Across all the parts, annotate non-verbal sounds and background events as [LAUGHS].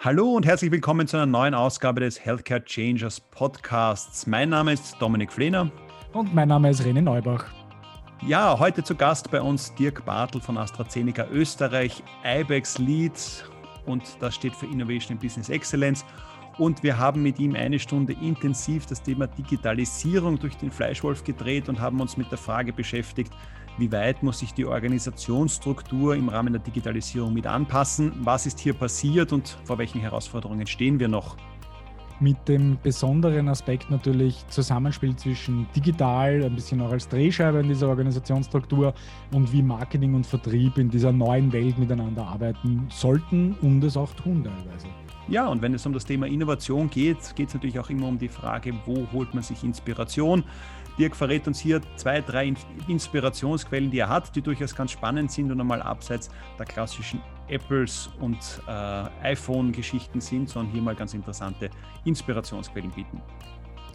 Hallo und herzlich willkommen zu einer neuen Ausgabe des Healthcare Changers Podcasts. Mein Name ist Dominik Flehner. Und mein Name ist René Neubach. Ja, heute zu Gast bei uns Dirk Bartel von AstraZeneca Österreich, IBEX Lead und das steht für Innovation in Business Excellence. Und wir haben mit ihm eine Stunde intensiv das Thema Digitalisierung durch den Fleischwolf gedreht und haben uns mit der Frage beschäftigt, wie weit muss sich die Organisationsstruktur im Rahmen der Digitalisierung mit anpassen? Was ist hier passiert und vor welchen Herausforderungen stehen wir noch? Mit dem besonderen Aspekt natürlich Zusammenspiel zwischen digital, ein bisschen auch als Drehscheibe in dieser Organisationsstruktur und wie Marketing und Vertrieb in dieser neuen Welt miteinander arbeiten sollten und es auch tun teilweise. Ja, und wenn es um das Thema Innovation geht, geht es natürlich auch immer um die Frage, wo holt man sich Inspiration? Dirk verrät uns hier zwei, drei Inspirationsquellen, die er hat, die durchaus ganz spannend sind und einmal abseits der klassischen Apples und äh, iPhone-Geschichten sind, sondern hier mal ganz interessante Inspirationsquellen bieten.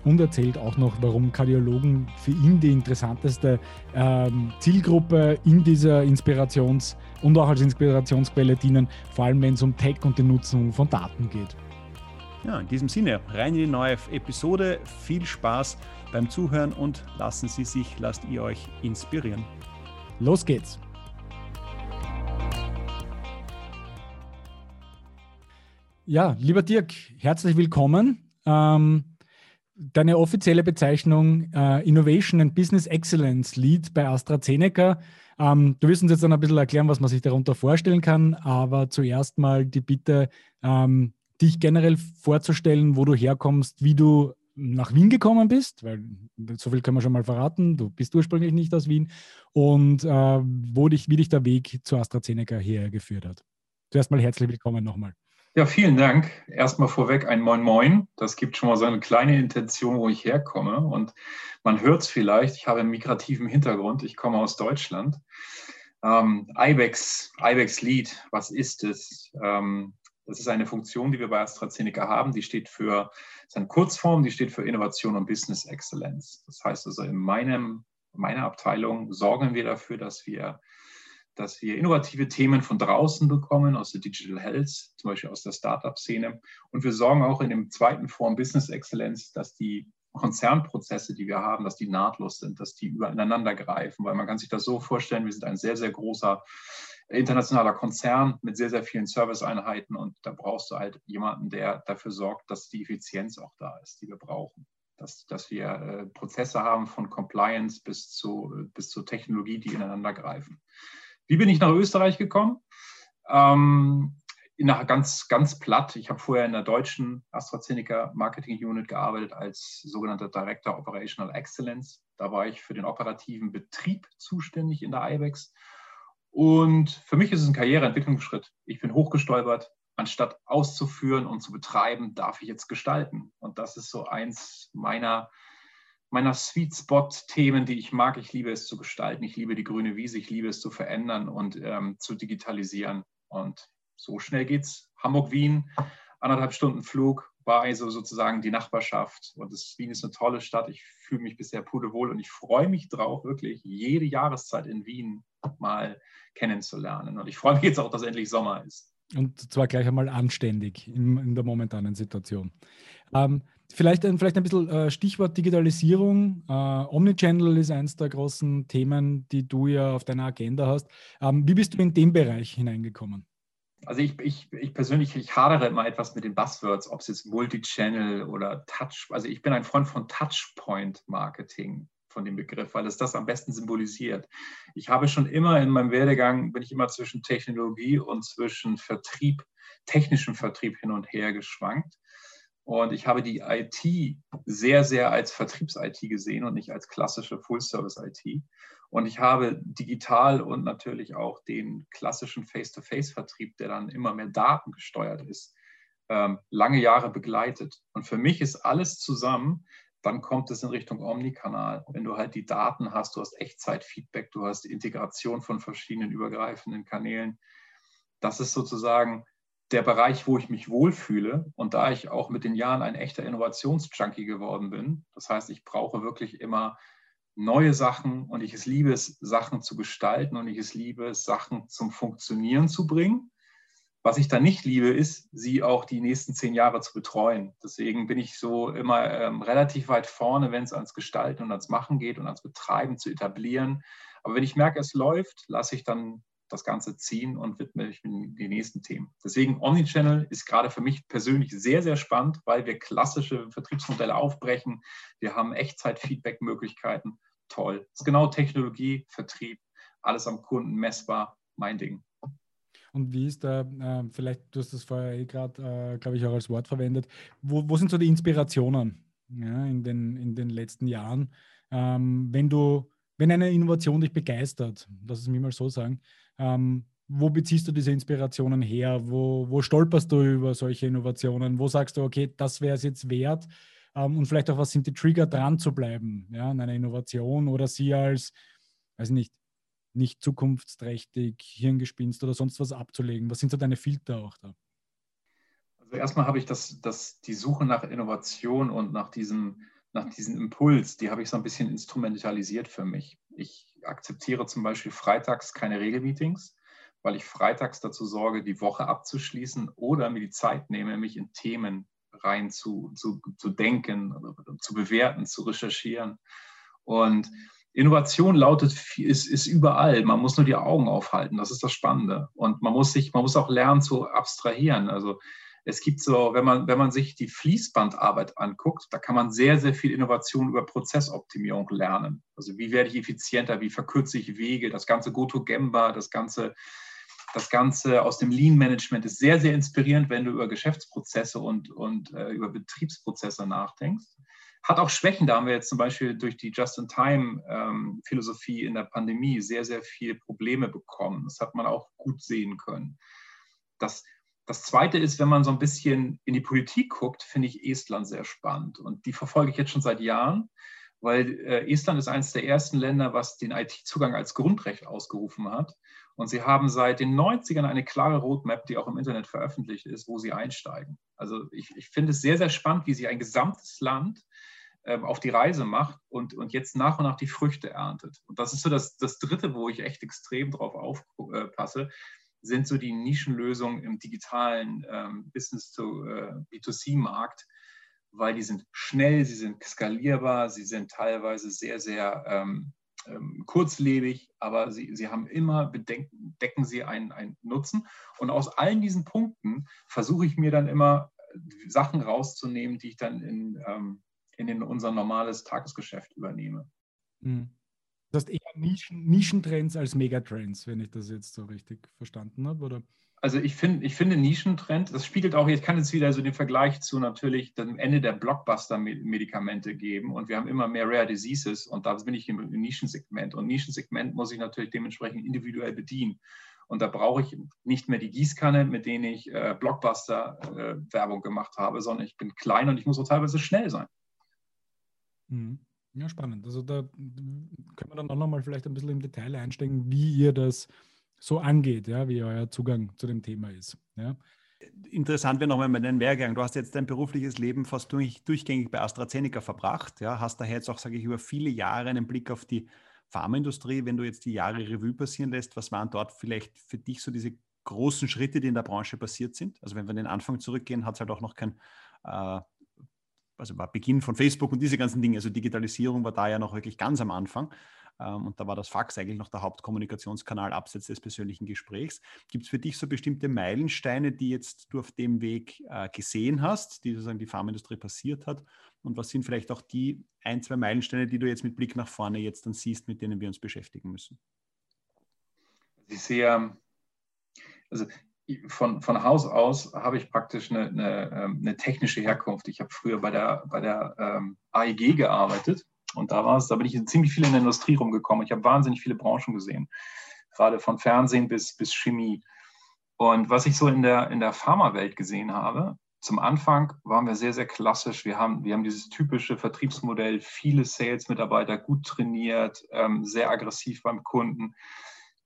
Und erzählt auch noch, warum Kardiologen für ihn die interessanteste ähm, Zielgruppe in dieser Inspirations- und auch als Inspirationsquelle dienen, vor allem wenn es um Tech und die Nutzung von Daten geht. Ja, in diesem Sinne, rein in die neue Episode. Viel Spaß beim Zuhören und lassen Sie sich, lasst ihr euch inspirieren. Los geht's! Ja, lieber Dirk, herzlich willkommen. Ähm, deine offizielle Bezeichnung äh, Innovation and Business Excellence Lead bei AstraZeneca. Ähm, du wirst uns jetzt dann ein bisschen erklären, was man sich darunter vorstellen kann, aber zuerst mal die Bitte, ähm, dich generell vorzustellen, wo du herkommst, wie du nach Wien gekommen bist, weil so viel können wir schon mal verraten, du bist ursprünglich nicht aus Wien und äh, wo dich, wie dich der Weg zu AstraZeneca hergeführt hat. Zuerst mal herzlich willkommen nochmal. Ja, vielen Dank. Erstmal vorweg ein Moin Moin. Das gibt schon mal so eine kleine Intention, wo ich herkomme. Und man hört es vielleicht, ich habe einen migrativen Hintergrund. Ich komme aus Deutschland. Ähm, IBEX, IBEX Lead, was ist es? Ähm, das ist eine Funktion, die wir bei AstraZeneca haben. Die steht für, ist eine Kurzform, die steht für Innovation und Business Excellence. Das heißt also, in meinem, meiner Abteilung sorgen wir dafür, dass wir, dass wir innovative Themen von draußen bekommen, aus der Digital Health, zum Beispiel aus der Startup-Szene. Und wir sorgen auch in dem zweiten Form Business Excellence, dass die Konzernprozesse, die wir haben, dass die nahtlos sind, dass die übereinander greifen, weil man kann sich das so vorstellen, wir sind ein sehr, sehr großer internationaler Konzern mit sehr, sehr vielen Serviceeinheiten und da brauchst du halt jemanden, der dafür sorgt, dass die Effizienz auch da ist, die wir brauchen. Dass, dass wir äh, Prozesse haben von Compliance bis zu, bis zur Technologie, die ineinander greifen. Wie bin ich nach Österreich gekommen? Ähm, nach ganz, ganz platt. Ich habe vorher in der deutschen AstraZeneca Marketing Unit gearbeitet als sogenannter Director Operational Excellence. Da war ich für den operativen Betrieb zuständig in der IBEX und für mich ist es ein Karriereentwicklungsschritt. Ich bin hochgestolpert. Anstatt auszuführen und zu betreiben, darf ich jetzt gestalten. Und das ist so eins meiner, meiner Sweet Spot-Themen, die ich mag. Ich liebe es zu gestalten. Ich liebe die grüne Wiese. Ich liebe es zu verändern und ähm, zu digitalisieren. Und so schnell geht's. Hamburg-Wien, anderthalb Stunden Flug, war also sozusagen die Nachbarschaft. Und das, Wien ist eine tolle Stadt. Ich fühle mich bisher pudelwohl und ich freue mich drauf, wirklich jede Jahreszeit in Wien mal kennenzulernen. Und ich freue mich jetzt auch, dass endlich Sommer ist. Und zwar gleich einmal anständig in, in der momentanen Situation. Ähm, vielleicht, ein, vielleicht ein bisschen äh, Stichwort Digitalisierung. Äh, Omnichannel ist eines der großen Themen, die du ja auf deiner Agenda hast. Ähm, wie bist du in den Bereich hineingekommen? Also ich, ich, ich persönlich, ich hadere immer etwas mit den Buzzwords, ob es jetzt Multichannel oder Touch, also ich bin ein Freund von Touchpoint-Marketing von dem Begriff, weil es das am besten symbolisiert. Ich habe schon immer in meinem Werdegang, bin ich immer zwischen Technologie und zwischen Vertrieb, technischem Vertrieb hin und her geschwankt. Und ich habe die IT sehr, sehr als Vertriebs-IT gesehen und nicht als klassische Full-Service-IT. Und ich habe digital und natürlich auch den klassischen Face-to-Face-Vertrieb, der dann immer mehr datengesteuert ist, ähm, lange Jahre begleitet. Und für mich ist alles zusammen dann kommt es in Richtung Omnikanal. Wenn du halt die Daten hast, du hast Echtzeit-Feedback, du hast Integration von verschiedenen übergreifenden Kanälen. Das ist sozusagen der Bereich, wo ich mich wohlfühle. Und da ich auch mit den Jahren ein echter Innovationsjunkie geworden bin, das heißt, ich brauche wirklich immer neue Sachen und ich es liebe es, Sachen zu gestalten und ich es liebe es, Sachen zum Funktionieren zu bringen, Was ich dann nicht liebe, ist, sie auch die nächsten zehn Jahre zu betreuen. Deswegen bin ich so immer ähm, relativ weit vorne, wenn es ans Gestalten und ans Machen geht und ans Betreiben zu etablieren. Aber wenn ich merke, es läuft, lasse ich dann das Ganze ziehen und widme mich den nächsten Themen. Deswegen Omnichannel ist gerade für mich persönlich sehr, sehr spannend, weil wir klassische Vertriebsmodelle aufbrechen. Wir haben Echtzeit-Feedback-Möglichkeiten. Toll. Das ist genau Technologie, Vertrieb, alles am Kunden messbar, mein Ding. Und wie ist da, äh, vielleicht, du hast das vorher eh gerade, äh, glaube ich, auch als Wort verwendet, wo, wo sind so die Inspirationen ja, in, den, in den letzten Jahren? Ähm, wenn du, wenn eine Innovation dich begeistert, lass es mir mal so sagen, ähm, wo beziehst du diese Inspirationen her? Wo, wo stolperst du über solche Innovationen? Wo sagst du, okay, das wäre es jetzt wert? Ähm, und vielleicht auch, was sind die Trigger, dran zu bleiben ja, an einer Innovation oder sie als, weiß nicht, nicht zukunftsträchtig, Hirngespinst oder sonst was abzulegen? Was sind so deine Filter auch da? Also erstmal habe ich das, das, die Suche nach Innovation und nach diesem, nach diesem Impuls, die habe ich so ein bisschen instrumentalisiert für mich. Ich akzeptiere zum Beispiel freitags keine Regelmeetings, weil ich freitags dazu sorge, die Woche abzuschließen oder mir die Zeit nehme, mich in Themen rein zu, zu, zu denken, zu bewerten, zu recherchieren. Und Innovation lautet, ist, ist überall. Man muss nur die Augen aufhalten. Das ist das Spannende. Und man muss sich, man muss auch lernen zu abstrahieren. Also es gibt so, wenn man, wenn man sich die Fließbandarbeit anguckt, da kann man sehr, sehr viel Innovation über Prozessoptimierung lernen. Also wie werde ich effizienter, wie verkürze ich Wege, das ganze Goto-Gemba, das ganze, das Ganze aus dem Lean-Management ist sehr, sehr inspirierend, wenn du über Geschäftsprozesse und, und äh, über Betriebsprozesse nachdenkst. Hat auch Schwächen, da haben wir jetzt zum Beispiel durch die Just-in-Time-Philosophie ähm, in der Pandemie sehr, sehr viele Probleme bekommen. Das hat man auch gut sehen können. Das, das Zweite ist, wenn man so ein bisschen in die Politik guckt, finde ich Estland sehr spannend. Und die verfolge ich jetzt schon seit Jahren, weil äh, Estland ist eines der ersten Länder, was den IT-Zugang als Grundrecht ausgerufen hat. Und sie haben seit den 90ern eine klare Roadmap, die auch im Internet veröffentlicht ist, wo sie einsteigen. Also ich, ich finde es sehr, sehr spannend, wie sie ein gesamtes Land ähm, auf die Reise macht und, und jetzt nach und nach die Früchte erntet. Und das ist so das, das Dritte, wo ich echt extrem drauf aufpasse, sind so die Nischenlösungen im digitalen ähm, Business-to-B2C-Markt, äh, weil die sind schnell, sie sind skalierbar, sie sind teilweise sehr, sehr ähm, ähm, kurzlebig, aber sie, sie haben immer, bedenken, decken sie einen, einen Nutzen. Und aus allen diesen Punkten versuche ich mir dann immer Sachen rauszunehmen, die ich dann in, ähm, in den, unser normales Tagesgeschäft übernehme. Mhm. Das heißt eher Nischen, Nischentrends als Megatrends, wenn ich das jetzt so richtig verstanden habe, oder? Also ich, find, ich finde Nischentrend, das spiegelt auch, ich kann jetzt wieder so den Vergleich zu natürlich dem Ende der Blockbuster-Medikamente geben und wir haben immer mehr Rare Diseases und da bin ich im Nischensegment und Nischensegment muss ich natürlich dementsprechend individuell bedienen. Und da brauche ich nicht mehr die Gießkanne, mit denen ich äh, Blockbuster-Werbung äh, gemacht habe, sondern ich bin klein und ich muss auch teilweise schnell sein. Mhm. Ja, spannend. Also da können wir dann auch nochmal vielleicht ein bisschen im Detail einsteigen, wie ihr das so angeht, ja, wie euer Zugang zu dem Thema ist. Ja. Interessant wäre nochmal dein Wehrgang. Du hast jetzt dein berufliches Leben fast durch, durchgängig bei AstraZeneca verbracht, ja, hast daher jetzt auch, sage ich, über viele Jahre einen Blick auf die Pharmaindustrie. Wenn du jetzt die Jahre Revue passieren lässt, was waren dort vielleicht für dich so diese großen Schritte, die in der Branche passiert sind? Also wenn wir an den Anfang zurückgehen, hat es halt auch noch kein äh, also war Beginn von Facebook und diese ganzen Dinge. Also Digitalisierung war da ja noch wirklich ganz am Anfang. Ähm, und da war das Fax eigentlich noch der Hauptkommunikationskanal abseits des persönlichen Gesprächs. Gibt es für dich so bestimmte Meilensteine, die jetzt du auf dem Weg äh, gesehen hast, die sozusagen die Pharmaindustrie passiert hat? Und was sind vielleicht auch die ein, zwei Meilensteine, die du jetzt mit Blick nach vorne jetzt dann siehst, mit denen wir uns beschäftigen müssen? Ich sehe, also von, von Haus aus habe ich praktisch eine, eine, ähm, eine technische Herkunft. Ich habe früher bei der, bei der ähm, AEG gearbeitet und da war es, da bin ich ziemlich viel in der Industrie rumgekommen. Ich habe wahnsinnig viele Branchen gesehen, gerade von Fernsehen bis, bis Chemie. Und was ich so in der, in der Pharmawelt gesehen habe, zum Anfang waren wir sehr, sehr klassisch. Wir haben, wir haben dieses typische Vertriebsmodell, viele Sales-Mitarbeiter, gut trainiert, ähm, sehr aggressiv beim Kunden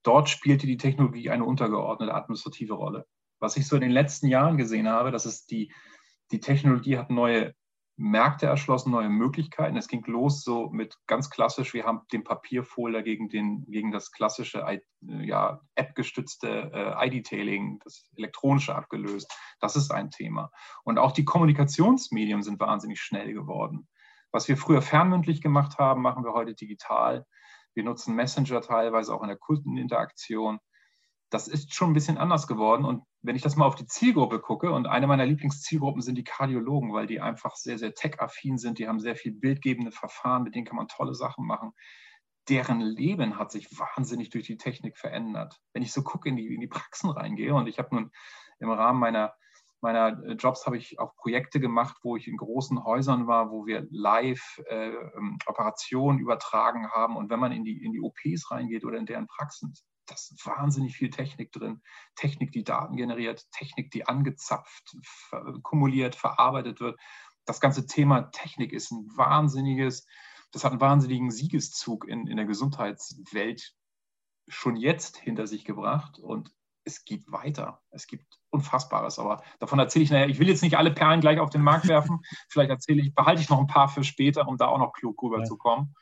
dort spielte die Technologie eine untergeordnete administrative Rolle. Was ich so in den letzten Jahren gesehen habe, dass es die, die Technologie hat neue Märkte erschlossen, neue Möglichkeiten. Es ging los so mit ganz klassisch, wir haben den Papierfolder gegen, den, gegen das klassische ja, App-gestützte äh, ID-Tailing, das elektronische abgelöst. Das ist ein Thema. Und auch die Kommunikationsmedien sind wahnsinnig schnell geworden. Was wir früher fernmündlich gemacht haben, machen wir heute digital. Wir nutzen Messenger teilweise auch in der Kundeninteraktion das ist schon ein bisschen anders geworden. Und wenn ich das mal auf die Zielgruppe gucke, und eine meiner Lieblingszielgruppen sind die Kardiologen, weil die einfach sehr, sehr tech-affin sind, die haben sehr viel bildgebende Verfahren, mit denen kann man tolle Sachen machen. Deren Leben hat sich wahnsinnig durch die Technik verändert. Wenn ich so gucke, in die, in die Praxen reingehe, und ich habe nun im Rahmen meiner, meiner Jobs habe ich auch Projekte gemacht, wo ich in großen Häusern war, wo wir live äh, ähm, Operationen übertragen haben. Und wenn man in die, in die OPs reingeht oder in deren Praxen, da ist wahnsinnig viel Technik drin. Technik, die Daten generiert, Technik, die angezapft, kumuliert, verarbeitet wird. Das ganze Thema Technik ist ein wahnsinniges, das hat einen wahnsinnigen Siegeszug in, in der Gesundheitswelt schon jetzt hinter sich gebracht und es geht weiter. Es gibt Unfassbares, aber davon erzähle ich nachher. Ich will jetzt nicht alle Perlen gleich auf den Markt werfen. [LAUGHS] Vielleicht erzähle ich, behalte ich noch ein paar für später, um da auch noch klug rüberzukommen.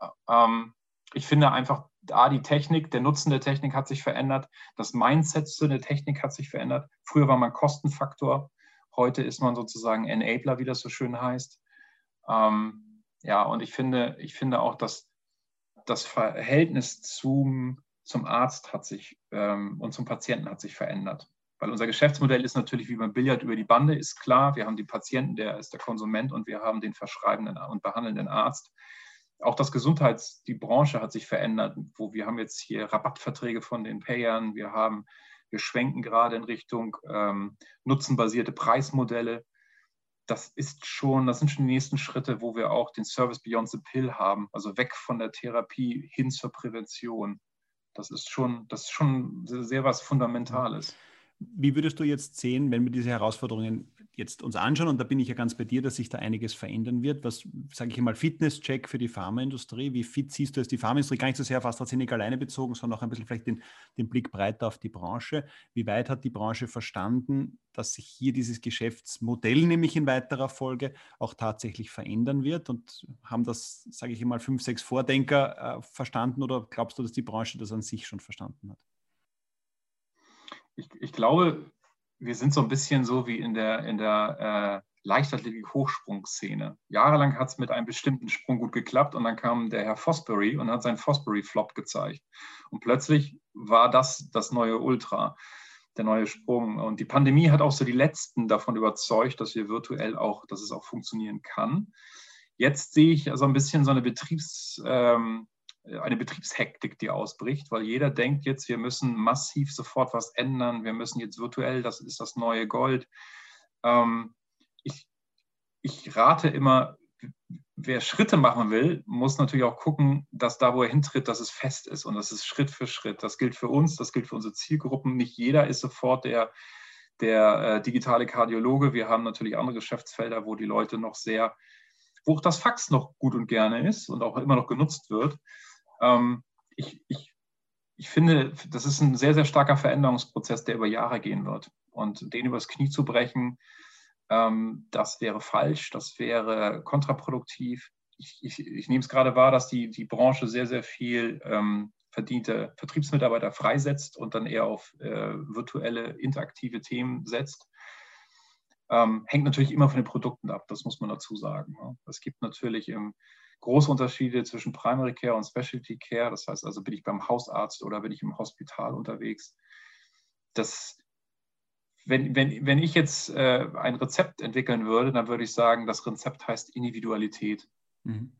Ja. Ähm, ich finde einfach, da die Technik, der Nutzen der Technik hat sich verändert, das Mindset zu der Technik hat sich verändert. Früher war man Kostenfaktor, heute ist man sozusagen Enabler, wie das so schön heißt. Ähm, ja, und ich finde, ich finde auch, dass das Verhältnis zum, zum Arzt hat sich ähm, und zum Patienten hat sich verändert. Weil unser Geschäftsmodell ist natürlich wie beim Billard über die Bande, ist klar. Wir haben den Patienten, der ist der Konsument und wir haben den verschreibenden und behandelnden Arzt auch das Gesundheits, die Branche hat sich verändert, wo wir haben jetzt hier Rabattverträge von den Payern, wir haben, wir schwenken gerade in Richtung ähm, nutzenbasierte Preismodelle. Das ist schon, das sind schon die nächsten Schritte, wo wir auch den Service Beyond the Pill haben, also weg von der Therapie hin zur Prävention. Das ist schon, das ist schon sehr, sehr was Fundamentales. Wie würdest du jetzt sehen, wenn wir diese Herausforderungen jetzt uns anschauen, und da bin ich ja ganz bei dir, dass sich da einiges verändern wird. Was, sage ich mal, Fitnesscheck für die Pharmaindustrie. Wie fit siehst du es die Pharmaindustrie? Gar nicht so sehr auf AstraZeneca alleine bezogen, sondern auch ein bisschen vielleicht den, den Blick breiter auf die Branche. Wie weit hat die Branche verstanden, dass sich hier dieses Geschäftsmodell nämlich in weiterer Folge auch tatsächlich verändern wird? Und haben das, sage ich mal, fünf, sechs Vordenker äh, verstanden oder glaubst du, dass die Branche das an sich schon verstanden hat? Ich, ich glaube, wir sind so ein bisschen so wie in der, in der äh, Leichtathletik-Hochsprungszene. Jahrelang hat es mit einem bestimmten Sprung gut geklappt und dann kam der Herr Fosbury und hat seinen Fosbury-Flop gezeigt. Und plötzlich war das das neue Ultra, der neue Sprung. Und die Pandemie hat auch so die Letzten davon überzeugt, dass wir virtuell auch, dass es auch funktionieren kann. Jetzt sehe ich also ein bisschen so eine Betriebs, ähm, eine Betriebshektik, die ausbricht, weil jeder denkt jetzt, wir müssen massiv sofort was ändern, wir müssen jetzt virtuell, das ist das neue Gold. Ähm, ich, ich rate immer, wer Schritte machen will, muss natürlich auch gucken, dass da, wo er hintritt, dass es fest ist und das ist Schritt für Schritt. Das gilt für uns, das gilt für unsere Zielgruppen. Nicht jeder ist sofort der, der äh, digitale Kardiologe. Wir haben natürlich andere Geschäftsfelder, wo die Leute noch sehr, wo auch das Fax noch gut und gerne ist und auch immer noch genutzt wird. Ähm, ich, ich, ich finde, das ist ein sehr, sehr starker Veränderungsprozess, der über Jahre gehen wird. Und den übers Knie zu brechen, ähm, das wäre falsch, das wäre kontraproduktiv. Ich, ich, ich nehme es gerade wahr, dass die, die Branche sehr, sehr viel ähm, verdiente Vertriebsmitarbeiter freisetzt und dann eher auf äh, virtuelle, interaktive Themen setzt. Ähm, hängt natürlich immer von den Produkten ab, das muss man dazu sagen. Ne? Es gibt natürlich im, große Unterschiede zwischen Primary Care und Specialty Care. Das heißt also, bin ich beim Hausarzt oder bin ich im Hospital unterwegs. Das, wenn, wenn, wenn ich jetzt äh, ein Rezept entwickeln würde, dann würde ich sagen, das Rezept heißt Individualität. Mhm.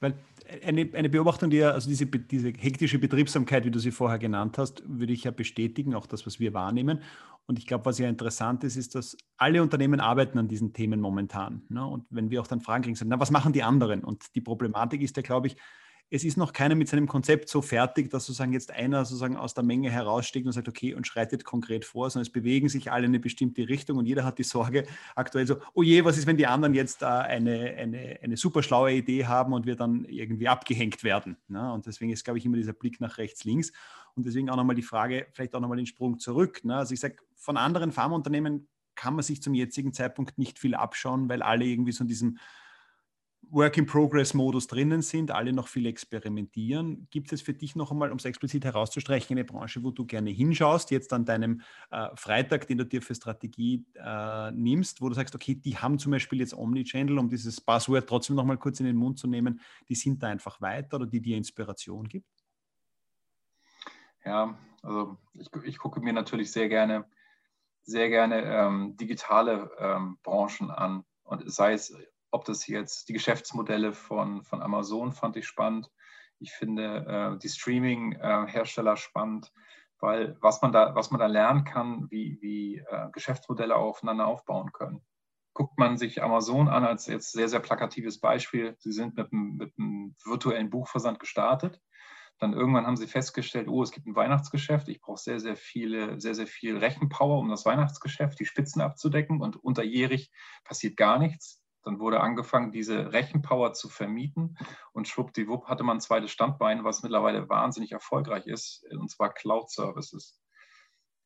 Weil eine, eine Beobachtung, die ja, also diese, diese hektische Betriebsamkeit, wie du sie vorher genannt hast, würde ich ja bestätigen, auch das, was wir wahrnehmen. Und ich glaube, was ja interessant ist, ist, dass alle Unternehmen arbeiten an diesen Themen momentan. Ne? Und wenn wir auch dann fragen kriegen, na, was machen die anderen? Und die Problematik ist ja, glaube ich, es ist noch keiner mit seinem Konzept so fertig, dass sozusagen jetzt einer sozusagen aus der Menge heraussteigt und sagt, okay, und schreitet konkret vor, sondern es bewegen sich alle in eine bestimmte Richtung und jeder hat die Sorge aktuell so, oh je, was ist, wenn die anderen jetzt äh, eine, eine, eine super schlaue Idee haben und wir dann irgendwie abgehängt werden. Ne? Und deswegen ist, glaube ich, immer dieser Blick nach rechts, links. Und deswegen auch nochmal die Frage, vielleicht auch nochmal den Sprung zurück. Ne? Also ich sage, von anderen Pharmaunternehmen kann man sich zum jetzigen Zeitpunkt nicht viel abschauen, weil alle irgendwie so in diesem Work-in-Progress-Modus drinnen sind, alle noch viel experimentieren. Gibt es für dich noch einmal, um es explizit herauszustreichen, eine Branche, wo du gerne hinschaust, jetzt an deinem äh, Freitag, den du dir für Strategie äh, nimmst, wo du sagst, okay, die haben zum Beispiel jetzt Omnichannel, um dieses Buzzword trotzdem noch mal kurz in den Mund zu nehmen, die sind da einfach weiter oder die dir Inspiration gibt? Ja, also ich, ich gucke mir natürlich sehr gerne, sehr gerne ähm, digitale ähm, Branchen an und sei es ob das jetzt die Geschäftsmodelle von, von Amazon fand ich spannend. Ich finde äh, die Streaming-Hersteller spannend, weil was man da, was man da lernen kann, wie, wie äh, Geschäftsmodelle aufeinander aufbauen können. Guckt man sich Amazon an als jetzt sehr, sehr plakatives Beispiel. Sie sind mit einem, mit einem virtuellen Buchversand gestartet. Dann irgendwann haben sie festgestellt, oh, es gibt ein Weihnachtsgeschäft. Ich brauche sehr, sehr viele, sehr, sehr viel Rechenpower, um das Weihnachtsgeschäft, die Spitzen abzudecken. Und unterjährig passiert gar nichts dann wurde angefangen, diese Rechenpower zu vermieten und schwuppdiwupp hatte man ein zweites Standbein, was mittlerweile wahnsinnig erfolgreich ist, und zwar Cloud Services.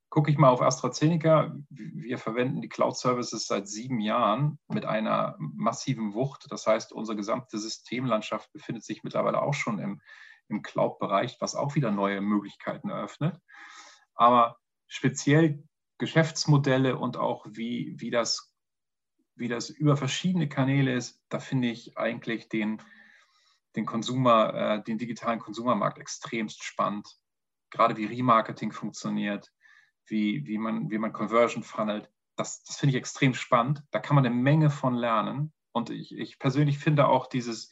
Gucke ich mal auf AstraZeneca, wir verwenden die Cloud Services seit sieben Jahren mit einer massiven Wucht. Das heißt, unsere gesamte Systemlandschaft befindet sich mittlerweile auch schon im, im Cloud-Bereich, was auch wieder neue Möglichkeiten eröffnet. Aber speziell Geschäftsmodelle und auch wie, wie das wie das über verschiedene Kanäle ist, da finde ich eigentlich den, den Konsumer, äh, den digitalen Konsumermarkt extremst spannend. Gerade wie Remarketing funktioniert, wie, wie, man, wie man Conversion funnelt. Das, das finde ich extrem spannend. Da kann man eine Menge von lernen. Und ich, ich persönlich finde auch dieses,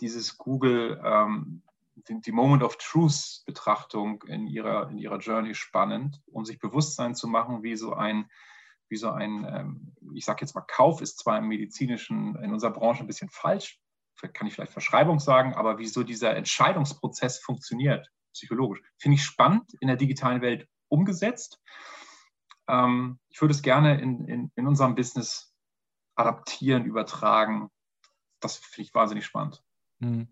dieses Google, ähm, die, die, Moment of Truth Betrachtung in ihrer, in ihrer Journey spannend, um sich Bewusstsein zu machen, wie so ein wie so ein, ähm, ich sage jetzt mal, Kauf ist zwar im medizinischen, in unserer Branche ein bisschen falsch, kann ich vielleicht Verschreibung sagen, aber wie so dieser Entscheidungsprozess funktioniert, psychologisch, finde ich spannend in der digitalen Welt umgesetzt. Ähm, ich würde es gerne in, in, in unserem Business adaptieren, übertragen. Das finde ich wahnsinnig spannend. Mhm.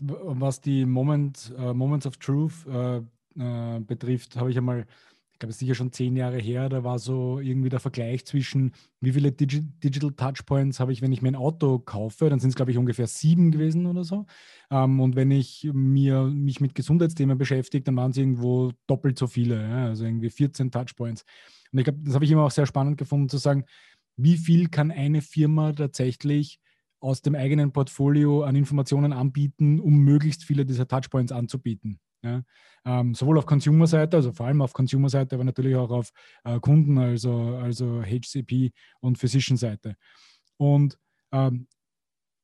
Was die Moment, uh, Moments of Truth uh, uh, betrifft, habe ich einmal ich glaube, es ist sicher schon zehn Jahre her, da war so irgendwie der Vergleich zwischen, wie viele Digi Digital Touchpoints habe ich, wenn ich mir ein Auto kaufe, dann sind es, glaube ich, ungefähr sieben gewesen oder so. Ähm, und wenn ich mir, mich mit Gesundheitsthemen beschäftige, dann waren es irgendwo doppelt so viele, ja? also irgendwie 14 Touchpoints. Und ich glaube, das habe ich immer auch sehr spannend gefunden, zu sagen, wie viel kann eine Firma tatsächlich aus dem eigenen Portfolio an Informationen anbieten, um möglichst viele dieser Touchpoints anzubieten. Ja? Ähm, sowohl auf Consumer-Seite, also vor allem auf Consumer-Seite, aber natürlich auch auf äh, Kunden, also, also HCP und Physician-Seite. Und ähm,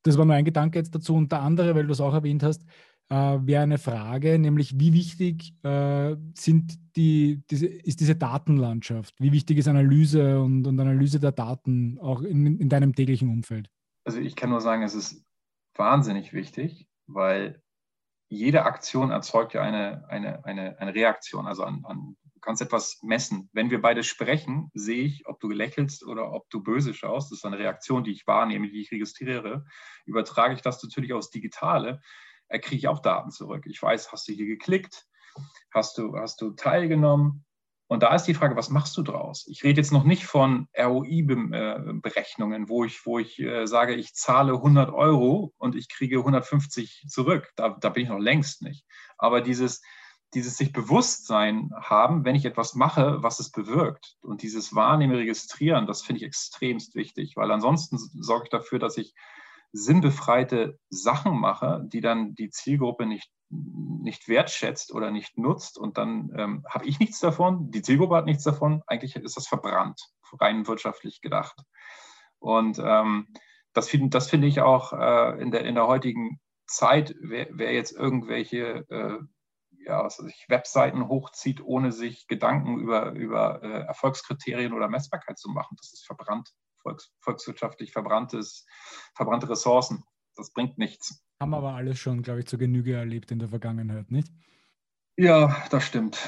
das war nur ein Gedanke jetzt dazu. Und der andere, weil du es auch erwähnt hast, äh, wäre eine Frage, nämlich wie wichtig äh, sind die, diese, ist diese Datenlandschaft? Wie wichtig ist Analyse und, und Analyse der Daten auch in, in deinem täglichen Umfeld? Also ich kann nur sagen, es ist wahnsinnig wichtig, weil jede Aktion erzeugt ja eine, eine, eine, eine Reaktion. Also an, an, du kannst etwas messen. Wenn wir beide sprechen, sehe ich, ob du gelächelst oder ob du böse schaust. Das ist eine Reaktion, die ich wahrnehme, die ich registriere. Übertrage ich das natürlich aufs Digitale, kriege ich auch Daten zurück. Ich weiß, hast du hier geklickt? Hast du, hast du teilgenommen? Und da ist die Frage, was machst du draus? Ich rede jetzt noch nicht von ROI-Berechnungen, wo ich, wo ich äh, sage, ich zahle 100 Euro und ich kriege 150 zurück. Da, da bin ich noch längst nicht. Aber dieses, dieses sich Bewusstsein haben, wenn ich etwas mache, was es bewirkt. Und dieses Wahrnehmen, Registrieren, das finde ich extremst wichtig, weil ansonsten sorge ich dafür, dass ich sinnbefreite Sachen mache, die dann die Zielgruppe nicht, nicht wertschätzt oder nicht nutzt. Und dann ähm, habe ich nichts davon, die Zielgruppe hat nichts davon. Eigentlich ist das verbrannt, rein wirtschaftlich gedacht. Und ähm, das, das finde ich auch äh, in, der, in der heutigen Zeit, wer, wer jetzt irgendwelche äh, ja, was ich, Webseiten hochzieht, ohne sich Gedanken über, über äh, Erfolgskriterien oder Messbarkeit zu machen, das ist verbrannt volks, volkswirtschaftlich verbranntes, verbrannte Ressourcen. Das bringt nichts. Haben aber alles schon, glaube ich, zur Genüge erlebt in der Vergangenheit, nicht? Ja, das stimmt.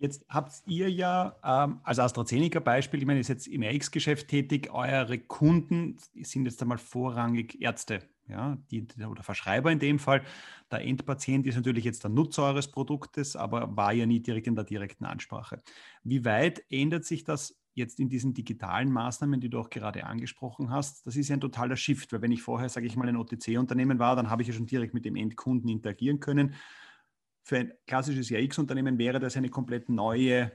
Jetzt habt ihr ja ähm, als AstraZeneca-Beispiel, ich meine, ihr seid im RX-Geschäft tätig, eure Kunden sind jetzt einmal vorrangig Ärzte, ja, die, oder Verschreiber in dem Fall. Der Endpatient ist natürlich jetzt der Nutzer eures Produktes, aber war ja nie direkt in der direkten Ansprache. Wie weit ändert sich das jetzt in diesen digitalen Maßnahmen, die du auch gerade angesprochen hast, das ist ja ein totaler Shift, weil wenn ich vorher, sage ich mal, ein OTC-Unternehmen war, dann habe ich ja schon direkt mit dem Endkunden interagieren können. Für ein klassisches AX-Unternehmen wäre das eine komplett neue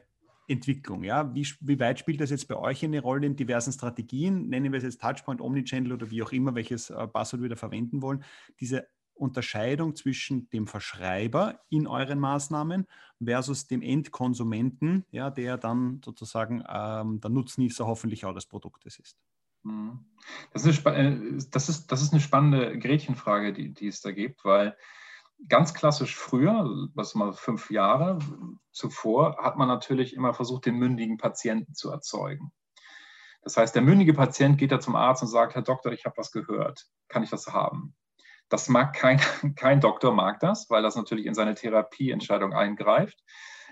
Entwicklung. Ja? Wie, wie, weit spielt das jetzt bei euch eine Rolle in diversen Strategien? Nennen wir es jetzt Touchpoint, Omnichannel oder wie auch immer, welches äh, Passwort wir da verwenden wollen. Diese Unterscheidung zwischen dem Verschreiber in euren Maßnahmen versus dem Endkonsumenten, ja, der dann sozusagen ähm, der Nutznießer hoffentlich auch des Produktes ist. Mhm. Das ist, eine, äh, das ist, das ist eine spannende Gretchenfrage, die, die es da gibt, weil ganz klassisch früher, was mal fünf Jahre zuvor, hat man natürlich immer versucht, den mündigen Patienten zu erzeugen. Das heißt, der mündige Patient geht da zum Arzt und sagt, Herr Doktor, ich habe was gehört. Kann ich das haben? Das mag kein, [LAUGHS] kein Doktor mag das, weil das natürlich in seine Therapieentscheidung eingreift.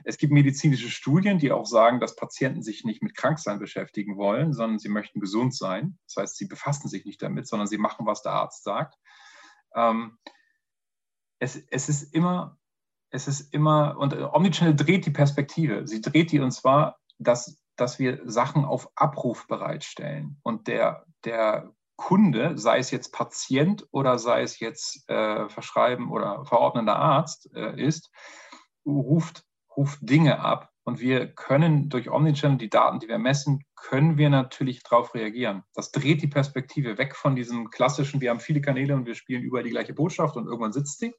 Es gibt medizinische Studien, die auch sagen, dass Patienten sich nicht mit Kranksein beschäftigen wollen, sondern sie möchten gesund sein. Das heißt, sie befassen sich nicht damit, sondern sie machen, was der Arzt sagt. Ähm, es, es ist immer, es ist immer, und Omnichannel dreht die Perspektive. Sie dreht die und zwar, dass, dass wir Sachen auf Abruf bereitstellen. Und der, der Kunde, sei es jetzt Patient oder sei es jetzt äh, Verschreiben oder verordnender Arzt äh, ist, ruft, ruft Dinge ab. Und wir können durch Omnichannel die Daten, die wir messen, können wir natürlich darauf reagieren. Das dreht die Perspektive weg von diesem klassischen, wir haben viele Kanäle und wir spielen überall die gleiche Botschaft und irgendwann sitzt sie.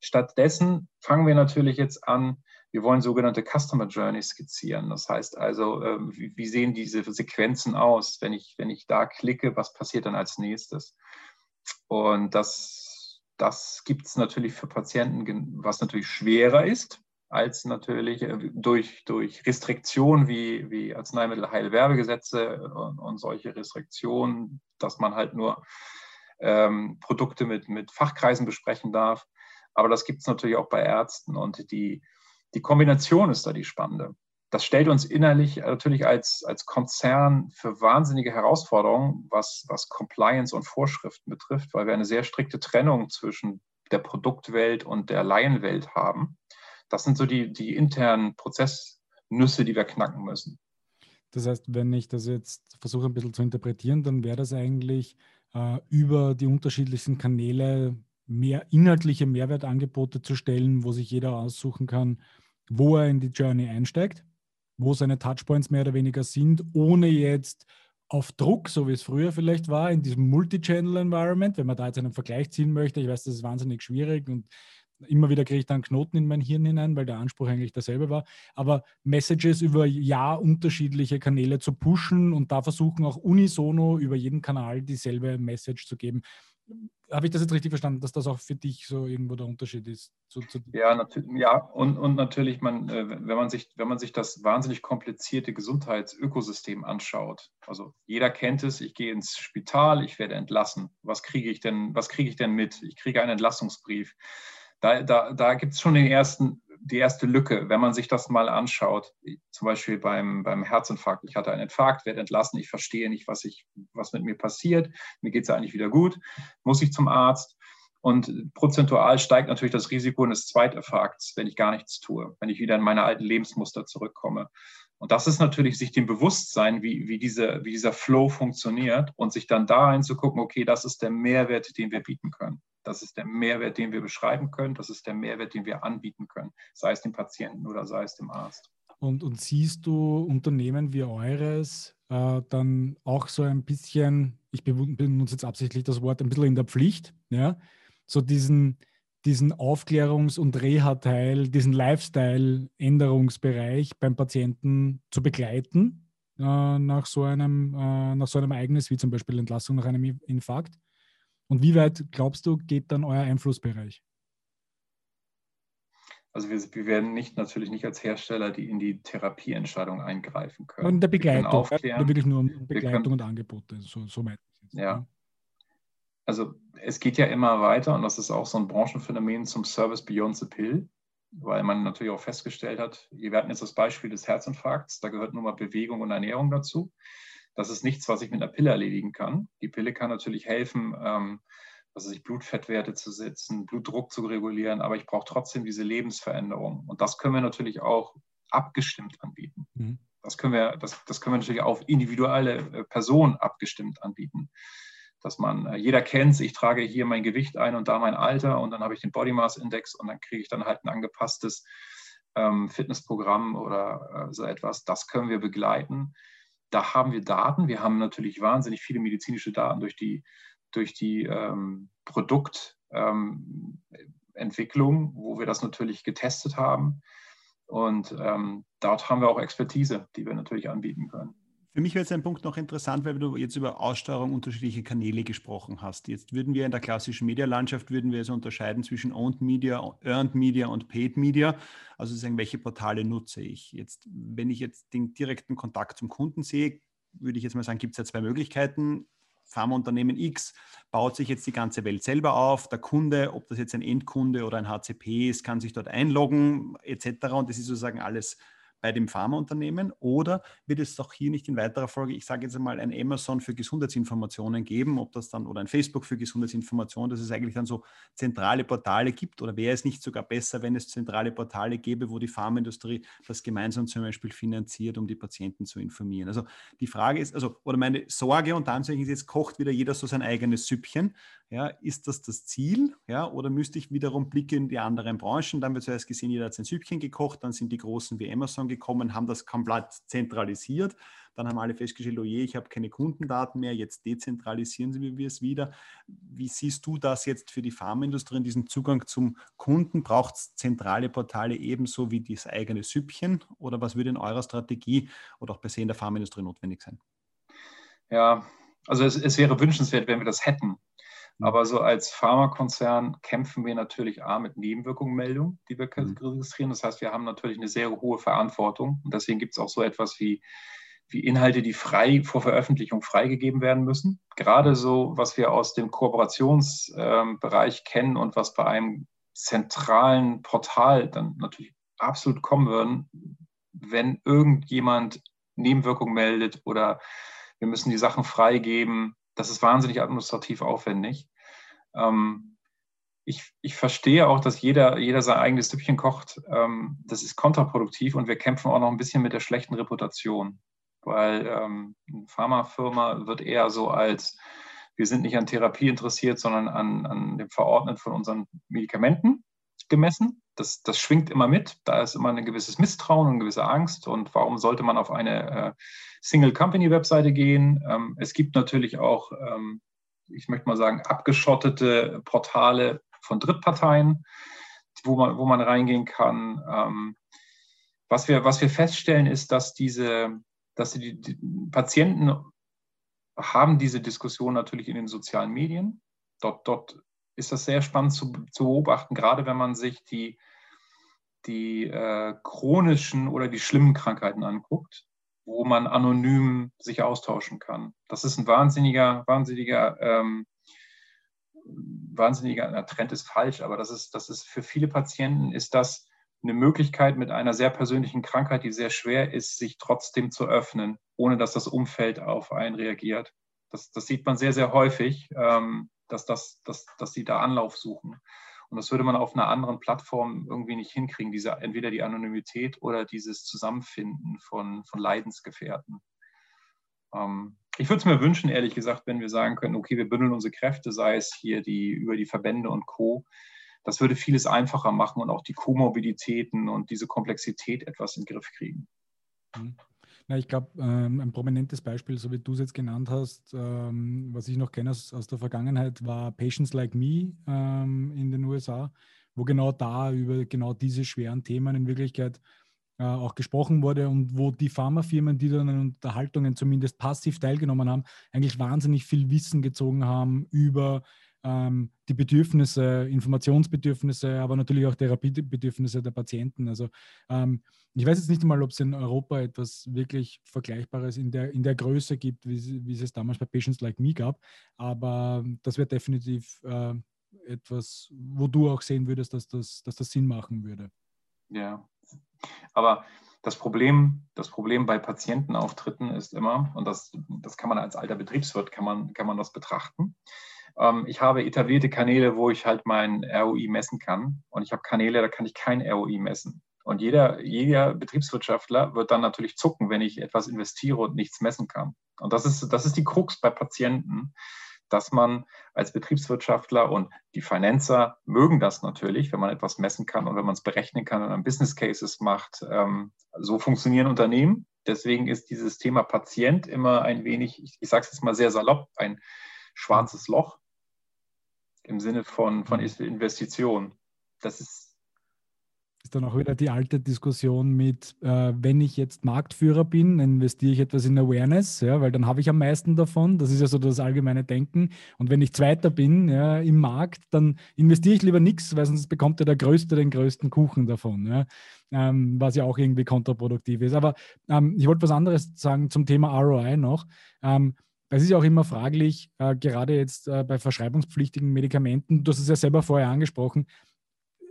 Stattdessen fangen wir natürlich jetzt an, wir wollen sogenannte Customer Journeys skizzieren. Das heißt also, ähm, wie sehen diese Sequenzen aus? Wenn ich, wenn ich da klicke, was passiert dann als nächstes? Und das, das gibt es natürlich für Patienten, was natürlich schwerer ist, als natürlich äh, durch, durch Restriktionen wie, wie Arzneimittelheilwerbegesetze und, und solche Restriktionen, dass man halt nur ähm, Produkte mit, mit Fachkreisen besprechen darf. Aber das gibt es natürlich auch bei Ärzten und die, die Kombination ist da die spannende. Das stellt uns innerlich natürlich als, als Konzern für wahnsinnige Herausforderungen, was, was Compliance und Vorschriften betrifft, weil wir eine sehr strikte Trennung zwischen der Produktwelt und der Laienwelt haben. Das sind so die, die internen Prozessnüsse, die wir knacken müssen. Das heißt, wenn ich das jetzt versuche ein bisschen zu interpretieren, dann wäre das eigentlich äh, über die unterschiedlichsten Kanäle mehr inhaltliche Mehrwertangebote zu stellen, wo sich jeder aussuchen kann, wo er in die Journey einsteigt, wo seine Touchpoints mehr oder weniger sind, ohne jetzt auf Druck, so wie es früher vielleicht war, in diesem Multi-Channel-Environment, wenn man da jetzt einen Vergleich ziehen möchte, ich weiß, das ist wahnsinnig schwierig und immer wieder kriege ich dann Knoten in mein Hirn hinein, weil der Anspruch eigentlich derselbe war. Aber Messages über ja unterschiedliche Kanäle zu pushen und da versuchen auch unisono über jeden Kanal dieselbe Message zu geben. Habe ich das jetzt richtig verstanden, dass das auch für dich so irgendwo der Unterschied ist? Zu, zu ja, natürlich, ja, und, und natürlich, man, äh, wenn, man sich, wenn man sich das wahnsinnig komplizierte Gesundheitsökosystem anschaut, also jeder kennt es, ich gehe ins Spital, ich werde entlassen. Was kriege ich denn, was kriege ich denn mit? Ich kriege einen Entlassungsbrief. Da, da, da gibt es schon den ersten die erste Lücke, wenn man sich das mal anschaut, zum Beispiel beim, beim Herzinfarkt. Ich hatte einen Infarkt, werde entlassen, ich verstehe nicht, was, ich, was mit mir passiert. Mir geht es eigentlich wieder gut. Muss ich zum Arzt? Und prozentual steigt natürlich das Risiko eines Zweitinfarkts, wenn ich gar nichts tue, wenn ich wieder in meine alten Lebensmuster zurückkomme. Und das ist natürlich sich dem Bewusstsein, wie, wie, diese, wie dieser Flow funktioniert und sich dann da einzugucken, okay, das ist der Mehrwert, den wir bieten können. Das ist der Mehrwert, den wir beschreiben können. Das ist der Mehrwert, den wir anbieten können, sei es dem Patienten oder sei es dem Arzt. Und, und siehst du Unternehmen wie eures äh, dann auch so ein bisschen, ich benutze jetzt absichtlich das Wort, ein bisschen in der Pflicht, ja, so diesen, diesen Aufklärungs- und Reha-Teil, diesen Lifestyle-Änderungsbereich beim Patienten zu begleiten äh, nach, so einem, äh, nach so einem Ereignis wie zum Beispiel Entlassung nach einem Infarkt? Und wie weit glaubst du, geht dann euer Einflussbereich? Also wir, wir, werden nicht natürlich nicht als Hersteller, die in die Therapieentscheidung eingreifen können. Und der Begleitung, ja, wirklich nur um Begleitung können, und Angebote, so, so meint Ja. Also es geht ja immer weiter und das ist auch so ein Branchenphänomen zum Service Beyond the Pill, weil man natürlich auch festgestellt hat, wir hatten jetzt das Beispiel des Herzinfarkts, da gehört nur mal Bewegung und Ernährung dazu. Das ist nichts, was ich mit einer Pille erledigen kann. Die Pille kann natürlich helfen, ähm, also sich Blutfettwerte zu setzen, Blutdruck zu regulieren, aber ich brauche trotzdem diese Lebensveränderung. Und das können wir natürlich auch abgestimmt anbieten. Mhm. Das können wir, das, das können wir natürlich auf individuelle äh, Personen abgestimmt anbieten. Dass man, äh, jeder kennt ich trage hier mein Gewicht ein und da mein Alter und dann habe ich den Body Mass Index und dann kriege ich dann halt ein angepasstes ähm, Fitnessprogramm oder äh, so etwas. Das können wir begleiten. Da haben wir Daten. Wir haben natürlich wahnsinnig viele medizinische Daten durch die, durch die ähm, Produktentwicklung, ähm, wo wir das natürlich getestet haben. Und ähm, dort haben wir auch Expertise, die wir natürlich anbieten können. Für mich wäre jetzt ein Punkt noch interessant, weil du jetzt über Aussteuerung unterschiedlicher Kanäle gesprochen hast. Jetzt würden wir in der klassischen Medialandschaft würden wir so unterscheiden zwischen Owned Media, Earned Media und Paid Media. Also sagen, welche Portale nutze ich? Jetzt, wenn ich jetzt den direkten Kontakt zum Kunden sehe, würde ich jetzt mal sagen, gibt es ja zwei Möglichkeiten. Pharmaunternehmen X baut sich jetzt die ganze Welt selber auf. Der Kunde, ob das jetzt ein Endkunde oder ein HCP ist, kann sich dort einloggen etc. Und das ist sozusagen alles bei dem Pharmaunternehmen oder wird es doch hier nicht in weiterer Folge, ich sage jetzt einmal, ein Amazon für Gesundheitsinformationen geben, ob das dann oder ein Facebook für Gesundheitsinformationen, dass es eigentlich dann so zentrale Portale gibt oder wäre es nicht sogar besser, wenn es zentrale Portale gäbe, wo die Pharmaindustrie das gemeinsam zum Beispiel finanziert, um die Patienten zu informieren? Also die Frage ist, also oder meine Sorge und dann ist jetzt kocht wieder jeder so sein eigenes Süppchen. Ja, ist das das Ziel? Ja, oder müsste ich wiederum blicken in die anderen Branchen? Dann wird zuerst gesehen, jeder hat sein Süppchen gekocht, dann sind die großen wie Amazon gekommen, haben das komplett zentralisiert. Dann haben alle festgestellt, oh je, ich habe keine Kundendaten mehr, jetzt dezentralisieren sie wir es wieder. Wie siehst du das jetzt für die Pharmaindustrie, diesen Zugang zum Kunden? Braucht es zentrale Portale ebenso wie das eigene Süppchen? Oder was würde in eurer Strategie oder auch bei Se in der Pharmaindustrie notwendig sein? Ja, also es, es wäre wünschenswert, wenn wir das hätten. Mhm. Aber so als Pharmakonzern kämpfen wir natürlich A mit Nebenwirkungsmeldungen, die wir mhm. registrieren. Das heißt, wir haben natürlich eine sehr hohe Verantwortung. Und deswegen gibt es auch so etwas wie, wie Inhalte, die frei vor Veröffentlichung freigegeben werden müssen. Gerade so, was wir aus dem Kooperationsbereich ähm, kennen und was bei einem zentralen Portal dann natürlich absolut kommen würden, wenn irgendjemand Nebenwirkungen meldet oder wir müssen die Sachen freigeben, das ist wahnsinnig administrativ aufwendig. Ähm, ich, ich, verstehe auch, dass jeder, jeder sein eigenes Süppchen kocht. Ähm, das ist kontraproduktiv und wir kämpfen auch noch ein bisschen mit der schlechten Reputation, weil ähm, eine Pharmafirma wird eher so als, wir sind nicht an Therapie interessiert, sondern an, an dem Verordnen von unseren Medikamenten gemessen. Das, das schwingt immer mit. Da ist immer ein gewisses Misstrauen und eine gewisse Angst. Und warum sollte man auf eine äh, Single-Company-Webseite gehen? Ähm, es gibt natürlich auch, ähm, ich möchte mal sagen, abgeschottete Portale von Drittparteien, wo man, wo man reingehen kann. Ähm, was, wir, was wir feststellen, ist, dass diese, dass die, die Patienten haben diese Diskussion natürlich in den sozialen Medien. Dort, dort ist das sehr spannend zu, zu beobachten, gerade wenn man sich die, die äh, chronischen oder die schlimmen Krankheiten anguckt, wo man anonym sich austauschen kann. Das ist ein wahnsinniger, wahnsinniger, ähm, wahnsinniger na, Trend ist falsch, aber das ist, das ist für viele Patienten ist das eine Möglichkeit mit einer sehr persönlichen Krankheit, die sehr schwer ist, sich trotzdem zu öffnen, ohne dass das Umfeld auf einen reagiert. Das, das sieht man sehr, sehr häufig. Ähm, dass, das, dass, dass sie da Anlauf suchen. Und das würde man auf einer anderen Plattform irgendwie nicht hinkriegen, diese, entweder die Anonymität oder dieses Zusammenfinden von, von Leidensgefährten. Ähm, ich würde es mir wünschen, ehrlich gesagt, wenn wir sagen können, okay, wir bündeln unsere Kräfte, sei es hier die, über die Verbände und Co. Das würde vieles einfacher machen und auch die Komorbiditäten und diese Komplexität etwas in den Griff kriegen. Mhm. Na, ich glaube, ähm, ein prominentes Beispiel, so wie du es jetzt genannt hast, ähm, was ich noch kenne aus, aus, der Vergangenheit, war Patients Like Me ähm, in den USA, wo genau da über genau diese schweren Themen in Wirklichkeit äh, auch gesprochen wurde und wo die Pharmafirmen, die dann an Unterhaltungen zumindest passiv teilgenommen haben, eigentlich wahnsinnig viel Wissen gezogen haben über ähm, die Bedürfnisse, Informationsbedürfnisse, aber natürlich auch Therapiebedürfnisse der Patienten. Also ähm, ich weiß jetzt nicht einmal, ob es in Europa etwas wirklich Vergleichbares in der, in der Größe gibt, wie, wie es damals bei Patients Like Me gab, aber das wäre definitiv äh, etwas, wo du auch sehen würdest, dass das, dass das Sinn machen würde. Ja, aber das Problem, das Problem bei Patientenauftritten ist immer, und das, das kann man als alter Betriebswirt, kann man, kann man das betrachten, ähm, ich habe etablierte Kanäle, wo ich halt mein ROI messen kann. Und ich habe Kanäle, da kann ich kein ROI messen. Und jeder, jeder Betriebswirtschaftler wird dann natürlich zucken, wenn ich etwas investiere und nichts messen kann. Und das ist, das ist die Krux bei Patienten, dass man als Betriebswirtschaftler und die Finanzer mögen das natürlich, wenn man etwas messen kann und wenn man es berechnen kann und dann Business Cases macht. Ähm, so funktionieren Unternehmen. Deswegen ist dieses Thema Patient immer ein wenig, ich, ich sage es jetzt mal sehr salopp, ein schwarzes Loch im Sinne von, von mhm. Investition. Das ist ist dann auch wieder die alte Diskussion mit, äh, wenn ich jetzt Marktführer bin, investiere ich etwas in Awareness, ja, weil dann habe ich am meisten davon. Das ist ja so das allgemeine Denken. Und wenn ich Zweiter bin ja, im Markt, dann investiere ich lieber nichts, weil sonst bekommt ja der Größte den größten Kuchen davon. Ja. Ähm, was ja auch irgendwie kontraproduktiv ist. Aber ähm, ich wollte was anderes sagen zum Thema ROI noch. Ähm, es ist ja auch immer fraglich, äh, gerade jetzt äh, bei verschreibungspflichtigen Medikamenten, du hast es ja selber vorher angesprochen,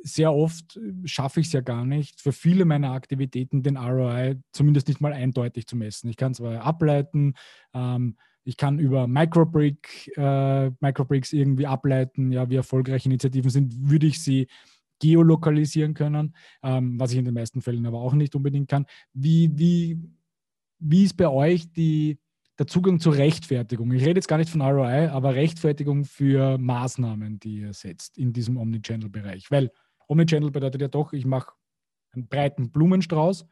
sehr oft äh, schaffe ich es ja gar nicht, für viele meiner Aktivitäten den ROI zumindest nicht mal eindeutig zu messen. Ich kann zwar ableiten, ähm, ich kann über Microbrick, äh, Microbricks irgendwie ableiten, ja, wie erfolgreich Initiativen sind, würde ich sie geolokalisieren können, ähm, was ich in den meisten Fällen aber auch nicht unbedingt kann. Wie, wie, wie ist bei euch die, der Zugang zur Rechtfertigung? Ich rede jetzt gar nicht von ROI, aber Rechtfertigung für Maßnahmen, die ihr setzt in diesem Omnichannel-Bereich. Weil Omnichannel bedeutet ja doch, ich mache einen breiten Blumenstrauß.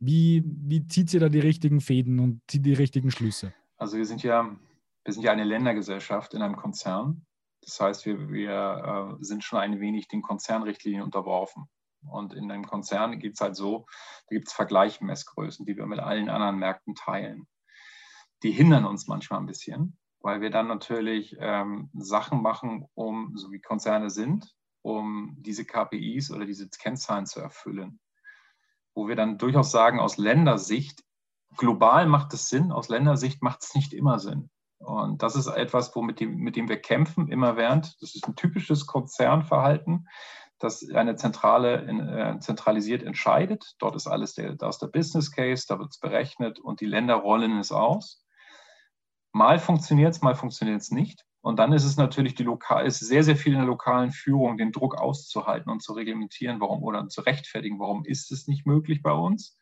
Wie, wie zieht sie da die richtigen Fäden und zieht die richtigen Schlüsse? Also wir sind ja, wir sind ja eine Ländergesellschaft in einem Konzern. Das heißt, wir, wir äh, sind schon ein wenig den Konzernrichtlinien unterworfen. Und in einem Konzern geht es halt so, da gibt es Vergleichmessgrößen, die wir mit allen anderen Märkten teilen. Die hindern uns manchmal ein bisschen, weil wir dann natürlich ähm, Sachen machen, um, so wie Konzerne sind, um diese KPIs oder diese Kennzahlen zu erfüllen. Wo wir dann durchaus sagen, aus Ländersicht, global macht es Sinn, aus Ländersicht macht es nicht immer Sinn. Und das ist etwas, womit dem, mit dem wir kämpfen, immer während. Das ist ein typisches Konzernverhalten, das eine Zentrale in, äh, zentralisiert entscheidet. Dort ist alles der, da ist der Business Case, da wird es berechnet und die Länder rollen es aus. Mal funktioniert es, mal funktioniert es nicht. Und dann ist es natürlich die lokal, ist sehr, sehr viel in der lokalen Führung, den Druck auszuhalten und zu reglementieren, warum oder zu rechtfertigen, warum ist es nicht möglich bei uns.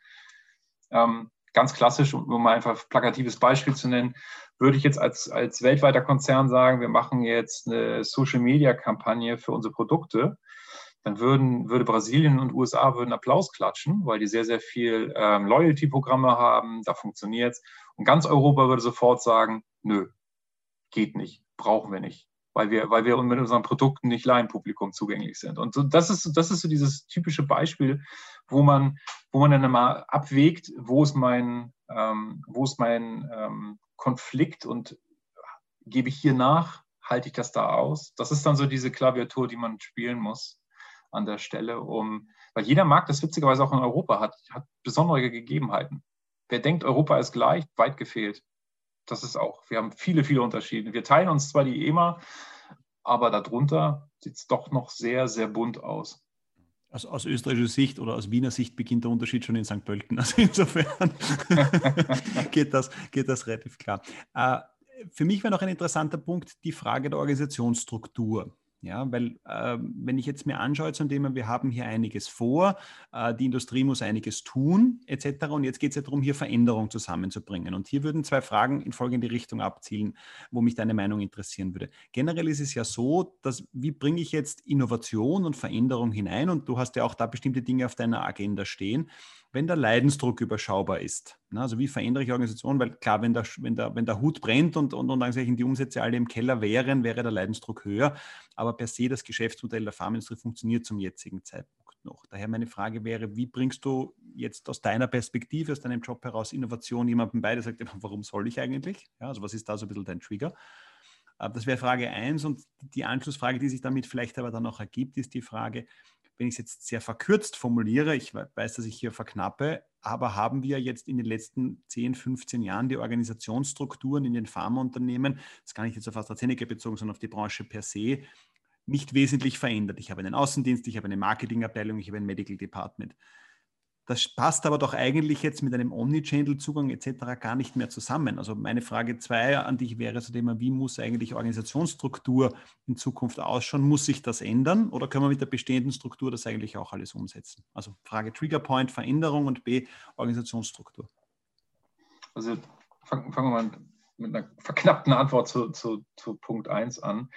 Ähm, ganz klassisch, um mal einfach ein plakatives Beispiel zu nennen, würde ich jetzt als, als weltweiter Konzern sagen, wir machen jetzt eine Social-Media-Kampagne für unsere Produkte, dann würden, würde Brasilien und USA würden Applaus klatschen, weil die sehr, sehr viel ähm, Loyalty-Programme haben, da funktioniert es. Und ganz Europa würde sofort sagen, nö, geht nicht brauchen wir nicht, weil wir, weil wir mit unseren Produkten nicht Laienpublikum zugänglich sind. Und so, das, ist, das ist so dieses typische Beispiel, wo man, wo man dann mal abwägt, wo ist mein, ähm, wo ist mein ähm, Konflikt und gebe ich hier nach, halte ich das da aus? Das ist dann so diese Klaviatur, die man spielen muss an der Stelle, um, weil jeder Markt, das witzigerweise auch in Europa hat, hat besondere Gegebenheiten. Wer denkt, Europa ist gleich, weit gefehlt das ist auch, wir haben viele, viele Unterschiede. Wir teilen uns zwar die EMA, aber darunter sieht es doch noch sehr, sehr bunt aus. Also aus österreichischer Sicht oder aus Wiener Sicht beginnt der Unterschied schon in St. Pölten. [LAUGHS] Also insofern [LAUGHS] geht, das, geht das relativ klar. Äh, für mich wäre noch ein interessanter Punkt die Frage der Organisationsstruktur. Ja, weil äh, wenn ich jetzt mir anschaue zum Thema, wir haben hier einiges vor, äh, die Industrie muss einiges tun, etc. Und jetzt geht es ja darum, hier Veränderung zusammenzubringen. Und hier würden zwei Fragen in folgende Richtung abzielen, wo mich deine Meinung interessieren würde. Generell ist es ja so, dass wie bringe ich jetzt Innovation und Veränderung hinein? Und du hast ja auch da bestimmte Dinge auf deiner Agenda stehen wenn der Leidensdruck überschaubar ist. Also wie verändere ich Organisation? Weil klar, wenn der, wenn der, wenn der Hut brennt und, und, und die Umsätze alle im Keller wären, wäre der Leidensdruck höher. Aber per se das Geschäftsmodell der Pharmaindustrie funktioniert zum jetzigen Zeitpunkt noch. Daher meine Frage wäre, wie bringst du jetzt aus deiner Perspektive, aus deinem Job heraus Innovation jemandem bei, der sagt, [LAUGHS] warum soll ich eigentlich? Ja, also was ist da so ein bisschen dein Trigger? Äh, das wäre Frage 1 und die Anschlussfrage, die sich damit vielleicht aber dann noch ergibt, ist die Frage, wenn ich es jetzt sehr verkürzt formuliere, ich weiß, dass ich hier verknappe, aber haben wir jetzt in den letzten 10, 15 Jahren die Organisationsstrukturen in den Pharmaunternehmen, das kann ich jetzt auf AstraZeneca bezogen, sondern auf die Branche per se, nicht wesentlich verändert. Ich habe einen Außendienst, ich habe eine Marketingabteilung, ich habe ein Medical Department. Das passt aber doch eigentlich jetzt mit einem Omnichannel-Zugang etc. gar nicht mehr zusammen. Also meine Frage zwei an dich wäre zu dem, wie muss eigentlich Organisationsstruktur in Zukunft ausschauen? Muss sich das ändern oder können wir mit der bestehenden Struktur das eigentlich auch alles umsetzen? Also Frage Triggerpoint, Veränderung und B, Organisationsstruktur. Also fangen, fangen wir mal mit einer verknappten Antwort zu, zu, zu Punkt 1 an.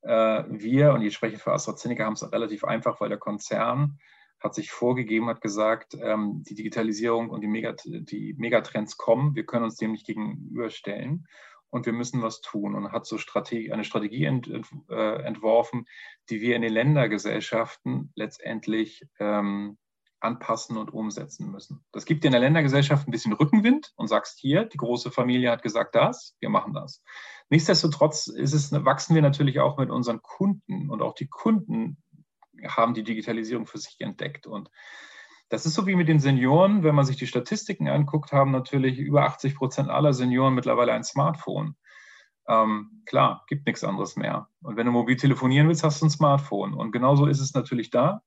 Äh, wir, und ich spreche für AstraZeneca, haben es relativ einfach, weil der Konzern hat sich vorgegeben, hat gesagt, ähm, die Digitalisierung und die, Megat die Megatrends kommen, wir können uns dem nicht gegenüberstellen und wir müssen was tun und hat so Strategie, eine Strategie ent, äh, entworfen, die wir in den Ländergesellschaften letztendlich ähm, anpassen und umsetzen müssen. Das gibt dir in der Ländergesellschaft ein bisschen Rückenwind und sagst hier, die große Familie hat gesagt das, wir machen das. Nichtsdestotrotz es, wachsen wir natürlich auch mit unseren Kunden und auch die Kunden haben die Digitalisierung für sich entdeckt. Und das ist so wie mit den Senioren. Wenn man sich die Statistiken anguckt, haben natürlich über 80 Prozent aller Senioren mittlerweile ein Smartphone. Ähm, klar, gibt nichts anderes mehr. Und wenn du mobil telefonieren willst, hast du ein Smartphone. Und genauso ist es natürlich da.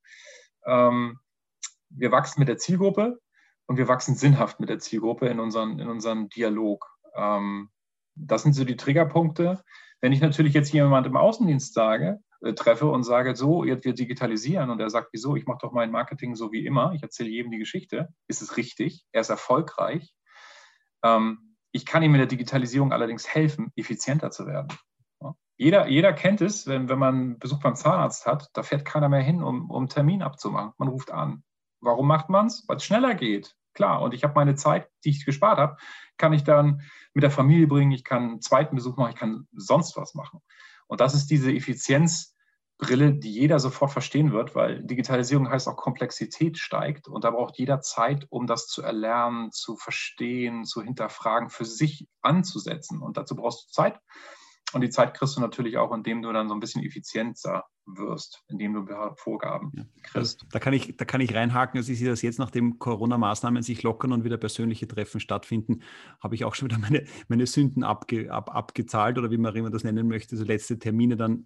Ähm, wir wachsen mit der Zielgruppe und wir wachsen sinnhaft mit der Zielgruppe in unseren, in unseren Dialog. Ähm, das sind so die Triggerpunkte. Wenn ich natürlich jetzt jemand im Außendienst sage, treffe und sage, so, jetzt wir digitalisieren und er sagt, wieso, ich mache doch mein Marketing so wie immer, ich erzähle jedem die Geschichte, ist es richtig, er ist erfolgreich. Ähm, ich kann ihm mit der Digitalisierung allerdings helfen, effizienter zu werden. Jeder, jeder kennt es, wenn, wenn man Besuch beim Zahnarzt hat, da fährt keiner mehr hin, um, um Termin abzumachen. Man ruft an. Warum macht man es? Weil es schneller geht. Klar, und ich habe meine Zeit, die ich gespart habe, kann ich dann mit der Familie bringen, ich kann einen zweiten Besuch machen, ich kann sonst was machen. Und das ist diese Effizienzbrille, die jeder sofort verstehen wird, weil Digitalisierung heißt auch Komplexität steigt und da braucht jeder Zeit, um das zu erlernen, zu verstehen, zu hinterfragen, für sich anzusetzen. Und dazu brauchst du Zeit. Und die Zeit kriegst du natürlich auch, indem du dann so ein bisschen effizienter wirst, indem du Vorgaben ja. kriegst. Da, kann ich, da kann ich reinhaken. Also ich sehe das jetzt, nachdem Corona-Maßnahmen sich lockern und wieder persönliche Treffen stattfinden, habe ich auch schon wieder meine, meine Sünden abge, ab, abgezahlt oder wie man immer das nennen möchte. So letzte Termine dann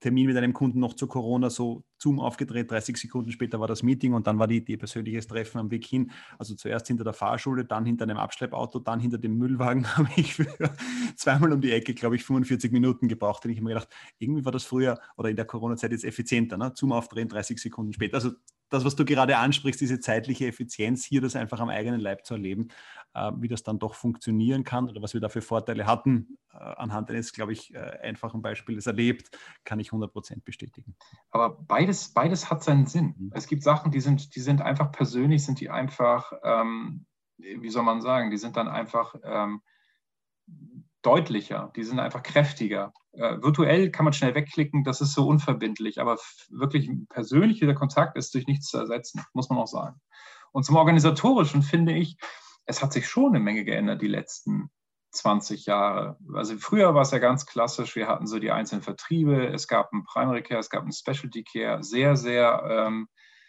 Termin mit einem Kunden noch zu Corona so Zoom aufgedreht, 30 Sekunden später war das Meeting und dann war die, die persönliches Treffen am Weg hin. Also zuerst hinter der Fahrschule, dann hinter einem Abschleppauto, dann hinter dem Müllwagen [LAUGHS] habe ich für zweimal um die Ecke, glaube ich, 45 Minuten gebraucht. Und ich habe mir gedacht, irgendwie war das früher oder in der Corona-Zeit jetzt effizienter. Ne? Zoom aufdrehen, 30 Sekunden später. Also das, was du gerade ansprichst, diese zeitliche Effizienz, hier das einfach am eigenen Leib zu erleben, äh, wie das dann doch funktionieren kann oder was wir da für Vorteile hatten, äh, anhand eines, glaube ich, äh, einfachen Beispiels erlebt, kann ich 100 Prozent bestätigen. Aber beides, beides hat seinen Sinn. Mhm. Es gibt Sachen, die sind, die sind einfach persönlich, sind die einfach, ähm, wie soll man sagen, die sind dann einfach ähm, deutlicher, die sind einfach kräftiger. Äh, virtuell kann man schnell wegklicken, das ist so unverbindlich, aber wirklich persönlicher Kontakt ist durch nichts zu ersetzen, muss man auch sagen. Und zum Organisatorischen finde ich, es hat sich schon eine Menge geändert die letzten 20 Jahre. Also früher war es ja ganz klassisch, wir hatten so die einzelnen Vertriebe, es gab einen Primary Care, es gab einen Specialty Care, sehr, sehr, ähm,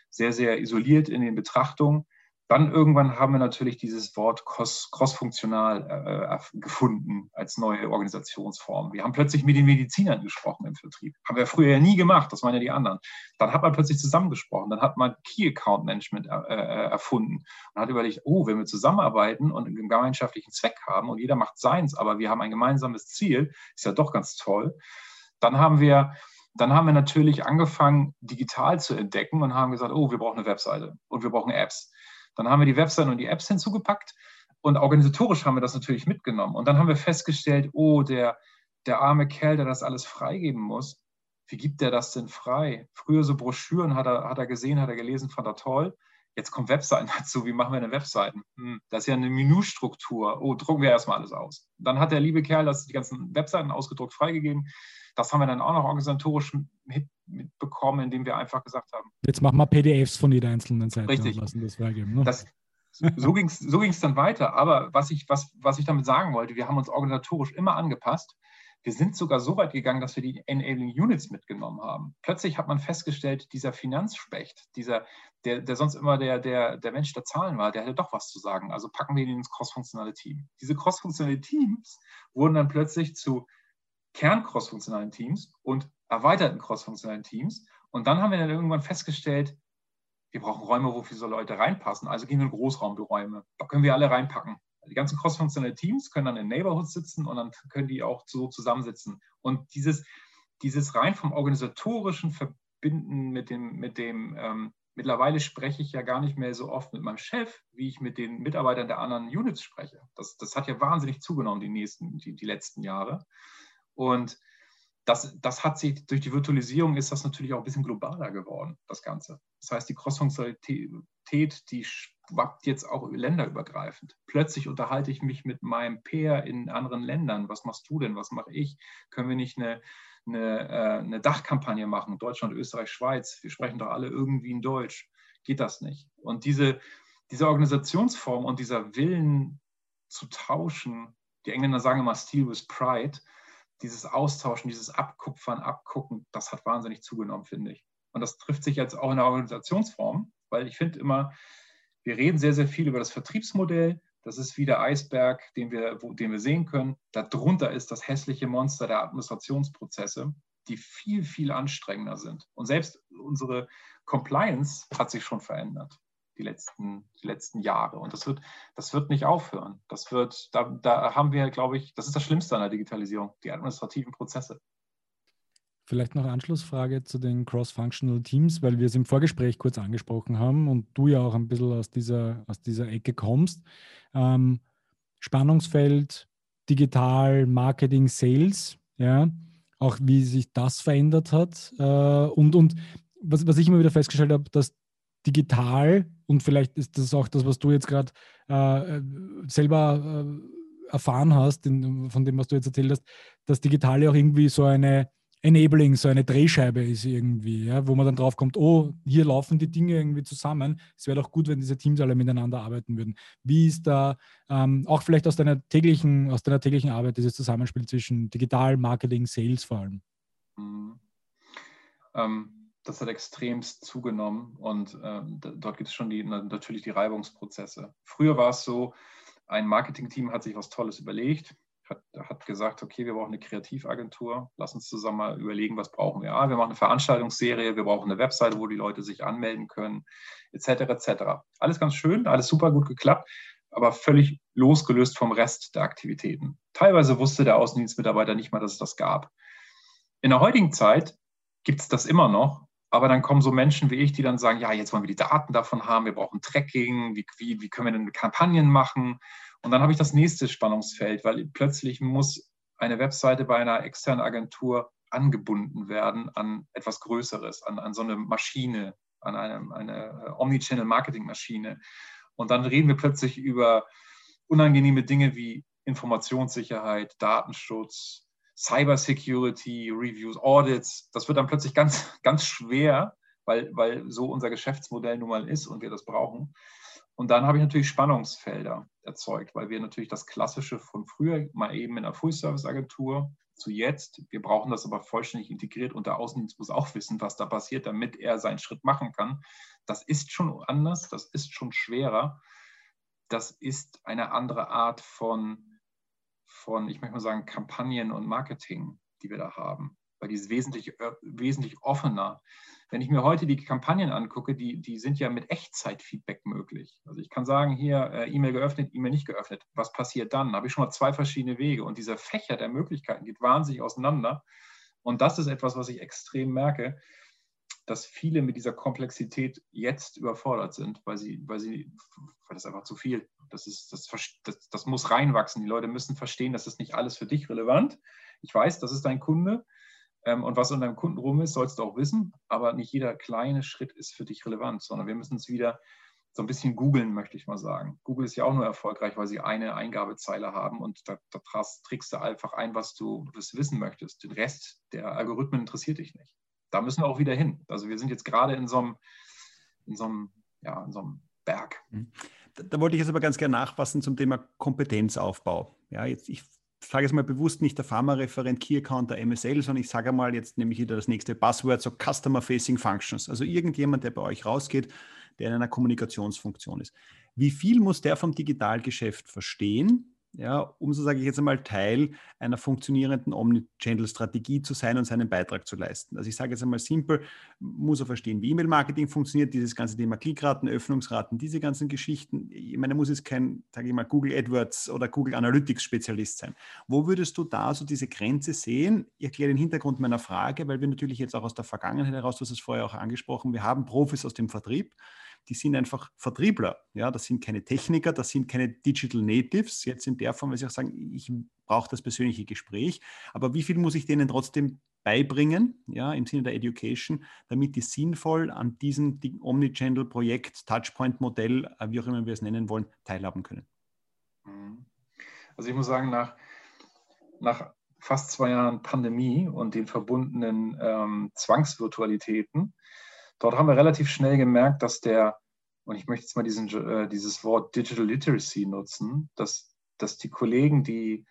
sehr, sehr isoliert in den Betrachtungen. Dann irgendwann haben wir natürlich dieses Wort cross-funktional äh, äh, gefunden als neue Organisationsform. Wir haben plötzlich mit den Medizinern gesprochen im Vertrieb. Haben wir früher ja nie gemacht, das waren ja die anderen. Dann hat man plötzlich zusammengesprochen, dann hat man Key Account Management äh, äh, erfunden und hat überlegt, oh, wenn wir zusammenarbeiten und einen gemeinschaftlichen Zweck haben und jeder macht seins, aber wir haben ein gemeinsames Ziel, ist ja doch ganz toll. Dann haben wir dann haben wir natürlich angefangen, digital zu entdecken und haben gesagt, oh, wir brauchen eine Webseite und wir brauchen Apps. Dann haben wir die Webseiten und die Apps hinzugepackt und organisatorisch haben wir das natürlich mitgenommen. Und dann haben wir festgestellt, oh, der, der arme Kerl, der das alles freigeben muss, wie gibt der das denn frei? Früher so Broschüren hat er, hat er gesehen, hat er gelesen, fand er toll. Jetzt kommen Webseiten [LAUGHS] dazu. Wie machen wir eine Webseiten? Hm, das ist ja eine Menüstruktur. Oh, drucken wir erstmal alles aus. Dann hat der liebe Kerl das, die ganzen Webseiten ausgedruckt freigegeben. Das haben wir dann auch noch organisatorisch mitbekommen, indem wir einfach gesagt haben. Jetzt machen wir PDFs von jeder einzelnen Seite Richtig. und lassen das freigeben. Ne? Das, so ging es so dann weiter. Aber was ich, was, was ich damit sagen wollte, wir haben uns organisatorisch immer angepasst. Wir sind sogar so weit gegangen, dass wir die Enabling Units mitgenommen haben. Plötzlich hat man festgestellt, dieser Finanzspecht, dieser, der, der sonst immer der, der, der Mensch der Zahlen war, der hatte doch was zu sagen. Also packen wir ihn ins crossfunktionale Team. Diese crossfunktionale Teams wurden dann plötzlich zu Kern-crossfunktionalen Teams und erweiterten crossfunktionalen Teams. Und dann haben wir dann irgendwann festgestellt, wir brauchen Räume, wo viele Leute reinpassen. Also gehen wir in Großraumbüräume. Da können wir alle reinpacken. Die ganzen crossfunktionellen Teams können dann in Neighborhoods sitzen und dann können die auch so zusammensitzen. Und dieses, dieses rein vom organisatorischen Verbinden mit dem, mit dem ähm, mittlerweile spreche ich ja gar nicht mehr so oft mit meinem Chef, wie ich mit den Mitarbeitern der anderen Units spreche. Das, das hat ja wahnsinnig zugenommen die, nächsten, die, die letzten Jahre. Und das, das hat sich durch die Virtualisierung ist das natürlich auch ein bisschen globaler geworden, das Ganze. Das heißt, die Crossfunktionalität, die schwappt jetzt auch länderübergreifend. Plötzlich unterhalte ich mich mit meinem Peer in anderen Ländern. Was machst du denn? Was mache ich? Können wir nicht eine, eine, äh, eine Dachkampagne machen? Deutschland, Österreich, Schweiz. Wir sprechen doch alle irgendwie in Deutsch. Geht das nicht? Und diese, diese Organisationsform und dieser Willen zu tauschen, die Engländer sagen immer Steel with Pride, dieses Austauschen, dieses Abkupfern, Abgucken, das hat wahnsinnig zugenommen, finde ich. Und das trifft sich jetzt auch in der Organisationsform, weil ich finde immer, wir reden sehr, sehr viel über das Vertriebsmodell. Das ist wie der Eisberg, den wir, wo, den wir sehen können. Darunter ist das hässliche Monster der Administrationsprozesse, die viel, viel anstrengender sind. Und selbst unsere Compliance hat sich schon verändert die letzten, die letzten Jahre. Und das wird, das wird nicht aufhören. Das wird, da, da haben wir, glaube ich, das ist das Schlimmste an der Digitalisierung, die administrativen Prozesse. Vielleicht noch Anschlussfrage zu den Cross-Functional Teams, weil wir es im Vorgespräch kurz angesprochen haben und du ja auch ein bisschen aus dieser, aus dieser Ecke kommst. Ähm, Spannungsfeld, Digital, Marketing, Sales, ja, auch wie sich das verändert hat. Äh, und und was, was ich immer wieder festgestellt habe, dass digital und vielleicht ist das auch das, was du jetzt gerade äh, selber äh, erfahren hast, in, von dem, was du jetzt erzählt hast, dass Digitale auch irgendwie so eine Enabling, so eine Drehscheibe ist irgendwie, ja, wo man dann drauf kommt, oh, hier laufen die Dinge irgendwie zusammen. Es wäre doch gut, wenn diese Teams alle miteinander arbeiten würden. Wie ist da ähm, auch vielleicht aus deiner täglichen, aus deiner täglichen Arbeit dieses Zusammenspiel zwischen Digital, Marketing, Sales vor allem? Mhm. Ähm, das hat extremst zugenommen und ähm, dort gibt es schon die, natürlich die Reibungsprozesse. Früher war es so, ein Marketingteam hat sich was Tolles überlegt, hat, hat gesagt, okay, wir brauchen eine Kreativagentur, lass uns zusammen mal überlegen, was brauchen wir. Ah, wir machen eine Veranstaltungsserie, wir brauchen eine Webseite, wo die Leute sich anmelden können, etc. etc. Alles ganz schön, alles super gut geklappt, aber völlig losgelöst vom Rest der Aktivitäten. Teilweise wusste der Außendienstmitarbeiter nicht mal, dass es das gab. In der heutigen Zeit gibt es das immer noch, aber dann kommen so Menschen wie ich, die dann sagen, ja, jetzt wollen wir die Daten davon haben, wir brauchen Tracking, wie, wie, wie können wir denn Kampagnen machen? Und dann habe ich das nächste Spannungsfeld, weil plötzlich muss eine Webseite bei einer externen Agentur angebunden werden an etwas Größeres, an, an so eine Maschine, an eine, eine Omnichannel-Marketing-Maschine. Und dann reden wir plötzlich über unangenehme Dinge wie Informationssicherheit, Datenschutz, Cybersecurity, Reviews, Audits, das wird dann plötzlich ganz, [LAUGHS] ganz schwer, weil, weil so unser Geschäftsmodell nun mal ist und wir das brauchen. Und dann habe ich natürlich Spannungsfelder erzeugt, weil wir natürlich das Klassische von früher mal eben in einer Full-Service-Agentur zu jetzt, wir brauchen das aber vollständig integriert und der Außendienst muss auch wissen, was da passiert, damit er seinen Schritt machen kann. Das ist schon anders, das ist schon schwerer. Das ist eine andere Art von von, ich möchte mal sagen, Kampagnen und Marketing, die wir da haben. Weil die ist wesentlich, äh, wesentlich offener. Wenn ich mir heute die Kampagnen angucke, die, die sind ja mit Echtzeitfeedback möglich. Also ich kann sagen, hier äh, E-Mail geöffnet, E-Mail nicht geöffnet. Was passiert dann? Da habe ich schon mal zwei verschiedene Wege. Und dieser Fächer der Möglichkeiten geht wahnsinnig auseinander. Und das ist etwas, was ich extrem merke, dass viele mit dieser Komplexität jetzt überfordert sind, weil sie, weil sie, weil das einfach zu viel. Das ist, das, das, das muss reinwachsen. Die Leute müssen verstehen, das ist nicht alles für dich relevant. Ich weiß, das ist dein Kunde. Ähm, und was in deinem Kunden rum ist, sollst du auch wissen. Aber nicht jeder kleine Schritt ist für dich relevant, sondern wir müssen es wieder so ein bisschen googeln, möchte ich mal sagen. Google ist ja auch nur erfolgreich, weil sie eine Eingabezeile haben und da, da trickst du einfach ein, was du wissen möchtest. Den Rest der Algorithmen interessiert dich nicht da müssen wir auch wieder hin. Also wir sind jetzt gerade in so einem, in so einem, ja, in so einem Berg. Mhm. Da, da, wollte ich jetzt aber ganz gerne nachfassen zum Thema Kompetenzaufbau. Ja, jetzt, ich sage jetzt mal bewusst nicht der Pharma-Referent, Key-Account, der MSL, sondern ich sage mal, jetzt nehme ich wieder das nächste Buzzword, so Customer-Facing Functions. Also irgendjemand, der bei euch rausgeht, der in einer Kommunikationsfunktion ist. Wie viel muss der vom Digitalgeschäft verstehen? Ja, um so sage ich jetzt einmal Teil einer funktionierenden Omnichannel-Strategie zu sein und seinen Beitrag zu leisten. Also ich sage jetzt einmal simpel, muss er verstehen, wie E-Mail-Marketing funktioniert, dieses ganze Thema Klickraten, Öffnungsraten, diese ganzen Geschichten. Ich meine, er muss jetzt kein, sage ich mal, Google AdWords oder Google Analytics-Spezialist sein. Wo würdest du da so diese Grenze sehen? Ich erkläre den Hintergrund meiner Frage, weil wir natürlich jetzt auch aus der Vergangenheit heraus, du hast es vorher auch angesprochen, wir haben Profis aus dem Vertrieb, die sind einfach Vertriebler. Ja, das sind keine Techniker, das sind keine Digital Natives. Jetzt in der Form, weil sie auch sagen, ich brauche das persönliche Gespräch. Aber wie viel muss ich denen trotzdem beibringen, ja, im Sinne der Education, damit die sinnvoll an diesem Omnichannel-Projekt, Touchpoint-Modell, äh, wie auch immer wir es nennen wollen, teilhaben können? Mhm. Also ich muss sagen, nach, nach fast zwei Jahren Pandemie und den verbundenen ähm, Zwangsvirtualitäten dort haben wir relativ schnell gemerkt, dass der, und ich möchte jetzt mal diesen, äh, dieses Wort Digital Literacy nutzen, dass, dass die Kollegen, die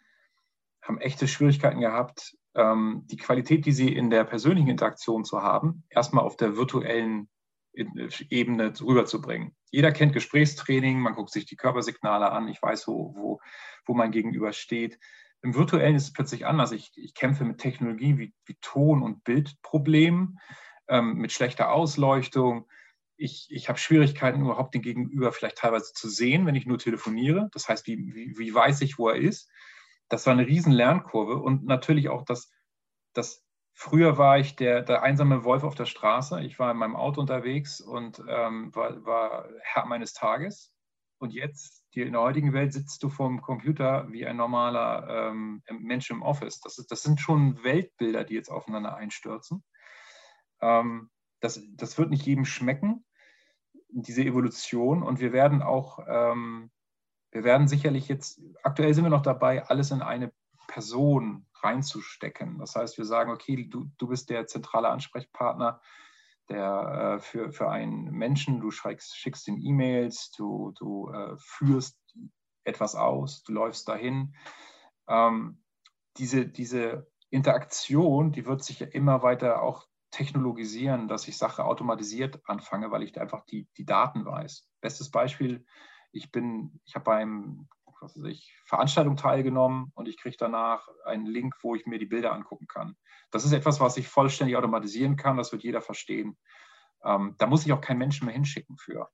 haben echte Schwierigkeiten gehabt, ähm, die Qualität, die sie in der persönlichen Interaktion zu haben, erstmal auf der virtuellen Ebene rüberzubringen. Jeder kennt Gesprächstraining, man guckt sich die Körpersignale an, ich weiß, wo, wo, wo mein Gegenüber steht. Im Virtuellen ist es plötzlich anders. Ich, ich kämpfe mit Technologie wie, wie Ton- und Bildproblemen ähm, mit schlechter Ausleuchtung. Ich, ich habe Schwierigkeiten, überhaupt den Gegenüber vielleicht teilweise zu sehen, wenn ich nur telefoniere. Das heißt, wie, wie, wie weiß ich, wo er ist? Das war eine riesen Lernkurve und natürlich auch das, das Früher war ich der, der, einsame Wolf auf der Straße. Ich war in meinem Auto unterwegs und ähm, war, war, Herr meines Tages. Und jetzt, in der heutigen Welt, sitzt du vor dem Computer wie ein normaler ähm, Mensch im Office. Das, ist, das sind schon Weltbilder, die jetzt aufeinander einstürzen. Ähm, das, das wird nicht jedem schmecken, diese Evolution. Und wir werden auch, ähm, wir werden sicherlich jetzt, aktuell sind wir noch dabei, alles in eine Person reinzustecken. Das heißt, wir sagen, okay, du, du bist der zentrale Ansprechpartner der, äh, für, für einen Menschen, du schickst, schickst den E-Mails, du, du äh, führst etwas aus, du läufst dahin. Ähm, diese, diese Interaktion, die wird sich ja immer weiter auch technologisieren, dass ich Sache automatisiert anfange, weil ich einfach die, die Daten weiß. Bestes Beispiel, ich bin, ich habe beim was weiß ich, Veranstaltung teilgenommen und ich kriege danach einen Link, wo ich mir die Bilder angucken kann. Das ist etwas, was ich vollständig automatisieren kann, das wird jeder verstehen. Ähm, da muss ich auch keinen Menschen mehr hinschicken für.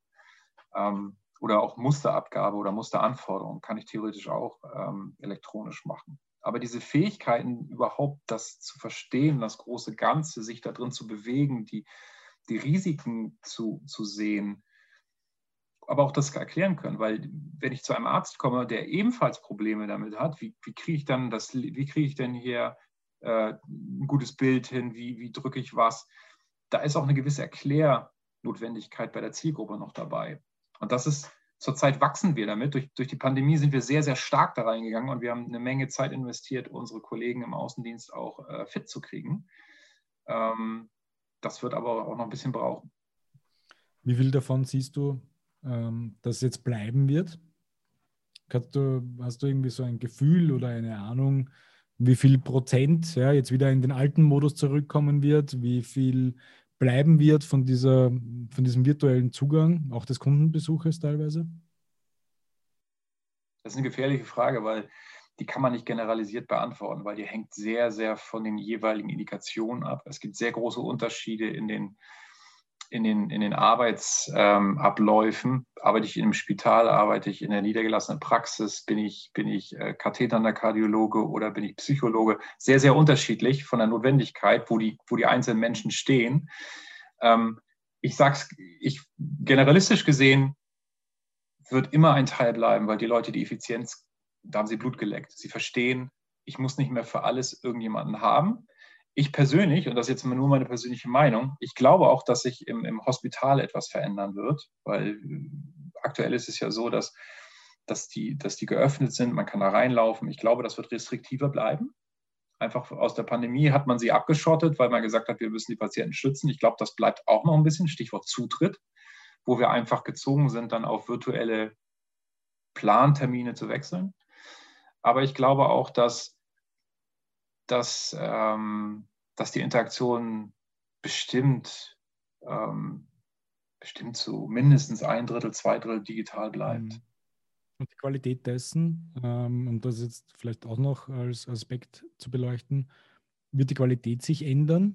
Ähm, oder auch Musterabgabe oder Musteranforderungen kann ich theoretisch auch ähm, elektronisch machen. Aber diese Fähigkeiten, überhaupt das zu verstehen, das große Ganze, sich da drin zu bewegen, die, die Risiken zu, zu sehen, aber auch das erklären können, weil wenn ich zu einem Arzt komme, der ebenfalls Probleme damit hat, wie, wie kriege ich dann das, wie kriege ich denn hier äh, ein gutes Bild hin, wie, wie drücke ich was, da ist auch eine gewisse Erklärnotwendigkeit bei der Zielgruppe noch dabei. Und das ist Zurzeit wachsen wir damit. Durch, durch die Pandemie sind wir sehr, sehr stark da reingegangen und wir haben eine Menge Zeit investiert, unsere Kollegen im Außendienst auch äh, fit zu kriegen. Ähm, das wird aber auch noch ein bisschen brauchen. Wie viel davon siehst du, ähm, dass jetzt bleiben wird? Du, hast du irgendwie so ein Gefühl oder eine Ahnung, wie viel Prozent ja, jetzt wieder in den alten Modus zurückkommen wird, wie viel bleiben wird von, dieser, von diesem virtuellen Zugang, auch des Kundenbesuches teilweise? Das ist eine gefährliche Frage, weil die kann man nicht generalisiert beantworten, weil die hängt sehr, sehr von den jeweiligen Indikationen ab. Es gibt sehr große Unterschiede in den in den, in den Arbeitsabläufen. Ähm, arbeite ich in einem Spital, arbeite ich in der niedergelassenen Praxis, bin ich, bin ich äh, katheternder Kardiologe oder bin ich Psychologe? Sehr, sehr unterschiedlich von der Notwendigkeit, wo die, wo die einzelnen Menschen stehen. Ähm, ich sage es ich, generalistisch gesehen, wird immer ein Teil bleiben, weil die Leute die Effizienz, da haben sie Blut geleckt. Sie verstehen, ich muss nicht mehr für alles irgendjemanden haben ich persönlich, und das ist jetzt nur meine persönliche Meinung, ich glaube auch, dass sich im, im Hospital etwas verändern wird, weil äh, aktuell ist es ja so, dass, dass, die, dass die geöffnet sind, man kann da reinlaufen. Ich glaube, das wird restriktiver bleiben. Einfach aus der Pandemie hat man sie abgeschottet, weil man gesagt hat, wir müssen die Patienten schützen. Ich glaube, das bleibt auch noch ein bisschen, Stichwort Zutritt, wo wir einfach gezwungen sind, dann auf virtuelle Plantermine zu wechseln. Aber ich glaube auch, dass dass, ähm, dass die Interaktion bestimmt, ähm, bestimmt zu mindestens ein Drittel, zwei Drittel digital bleibt. Mhm. Und die Qualität dessen, ähm, um das jetzt vielleicht auch noch als Aspekt zu beleuchten, wird die Qualität sich ändern,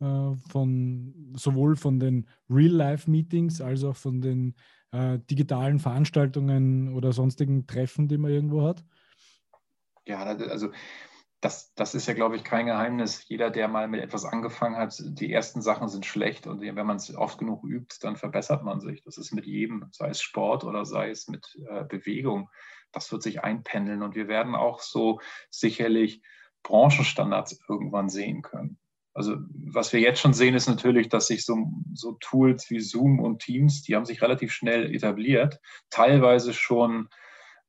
äh, von, sowohl von den Real-Life-Meetings als auch von den äh, digitalen Veranstaltungen oder sonstigen Treffen, die man irgendwo hat? Ja, also das, das ist ja, glaube ich, kein Geheimnis. Jeder, der mal mit etwas angefangen hat, die ersten Sachen sind schlecht und wenn man es oft genug übt, dann verbessert man sich. Das ist mit jedem, sei es Sport oder sei es mit äh, Bewegung. Das wird sich einpendeln und wir werden auch so sicherlich Branchenstandards irgendwann sehen können. Also was wir jetzt schon sehen, ist natürlich, dass sich so, so Tools wie Zoom und Teams, die haben sich relativ schnell etabliert, teilweise schon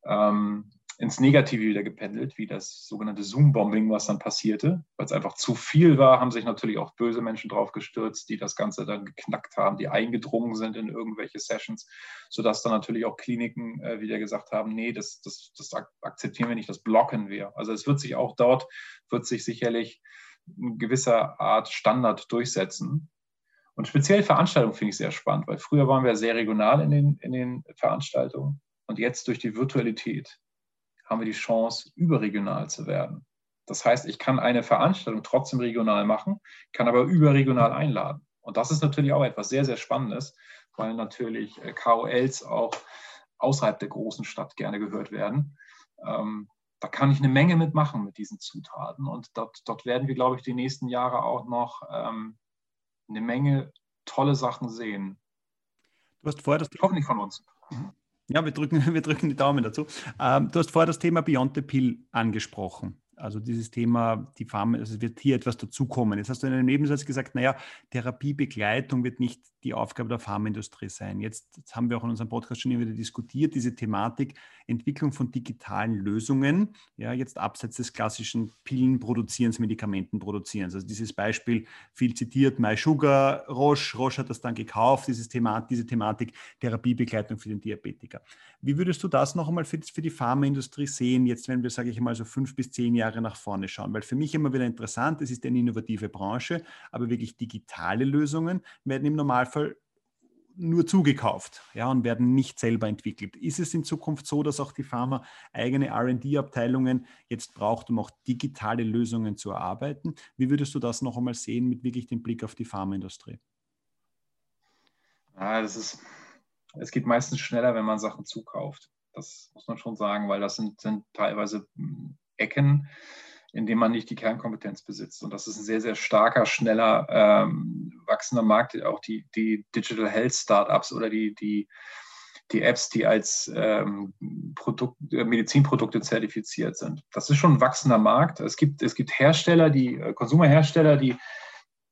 ähm, ins Negative wieder gependelt, wie das sogenannte Zoom-Bombing, was dann passierte. Weil es einfach zu viel war, haben sich natürlich auch böse Menschen drauf gestürzt, die das Ganze dann geknackt haben, die eingedrungen sind in irgendwelche Sessions, sodass dann natürlich auch Kliniken äh, wieder gesagt haben, nee, das, das, das akzeptieren wir nicht, das blocken wir. Also es wird sich auch dort, wird sich sicherlich eine gewisse Art Standard durchsetzen. Und speziell Veranstaltungen finde ich sehr spannend, weil früher waren wir sehr regional in den, in den Veranstaltungen und jetzt durch die Virtualität haben wir die Chance, überregional zu werden. Das heißt, ich kann eine Veranstaltung trotzdem regional machen, kann aber überregional einladen. Und das ist natürlich auch etwas sehr, sehr Spannendes, weil natürlich äh, KOLs auch außerhalb der großen Stadt gerne gehört werden. Ähm, da kann ich eine Menge mitmachen mit diesen Zutaten. Und dort, dort werden wir, glaube ich, die nächsten Jahre auch noch ähm, eine Menge tolle Sachen sehen. Du hast vorher das Hoffentlich von uns. Ja, wir drücken, [LAUGHS] wir drücken die Daumen dazu. Ähm, du hast vorher das Thema Beyond the Pill angesprochen. Also dieses Thema, die Pharma, also es wird hier etwas dazukommen. Jetzt hast du in einem Nebensatz gesagt, naja, Therapiebegleitung wird nicht die Aufgabe der Pharmaindustrie sein. Jetzt haben wir auch in unserem Podcast schon wieder diskutiert, diese Thematik Entwicklung von digitalen Lösungen, ja, jetzt abseits des klassischen Pillenproduzierens, Medikamentenproduzierens. Also dieses Beispiel, viel zitiert, MySugar, Roche, Roche hat das dann gekauft, dieses Thema, diese Thematik Therapiebegleitung für den Diabetiker. Wie würdest du das noch einmal für, für die Pharmaindustrie sehen, jetzt wenn wir, sage ich mal, so fünf bis zehn Jahre nach vorne schauen? Weil für mich immer wieder interessant, es ist eine innovative Branche, aber wirklich digitale Lösungen werden im Normalfall Zweifel nur zugekauft ja, und werden nicht selber entwickelt. Ist es in Zukunft so, dass auch die Pharma eigene RD-Abteilungen jetzt braucht, um auch digitale Lösungen zu erarbeiten? Wie würdest du das noch einmal sehen mit wirklich dem Blick auf die Pharmaindustrie? Ja, das ist, es geht meistens schneller, wenn man Sachen zukauft. Das muss man schon sagen, weil das sind, sind teilweise hm, Ecken, in dem man nicht die Kernkompetenz besitzt. Und das ist ein sehr, sehr starker, schneller, ähm, wachsender Markt. Auch die, die Digital Health Startups oder die, die, die Apps, die als ähm, Produkt, äh, Medizinprodukte zertifiziert sind. Das ist schon ein wachsender Markt. Es gibt, es gibt Hersteller, die äh, Konsumerhersteller, die,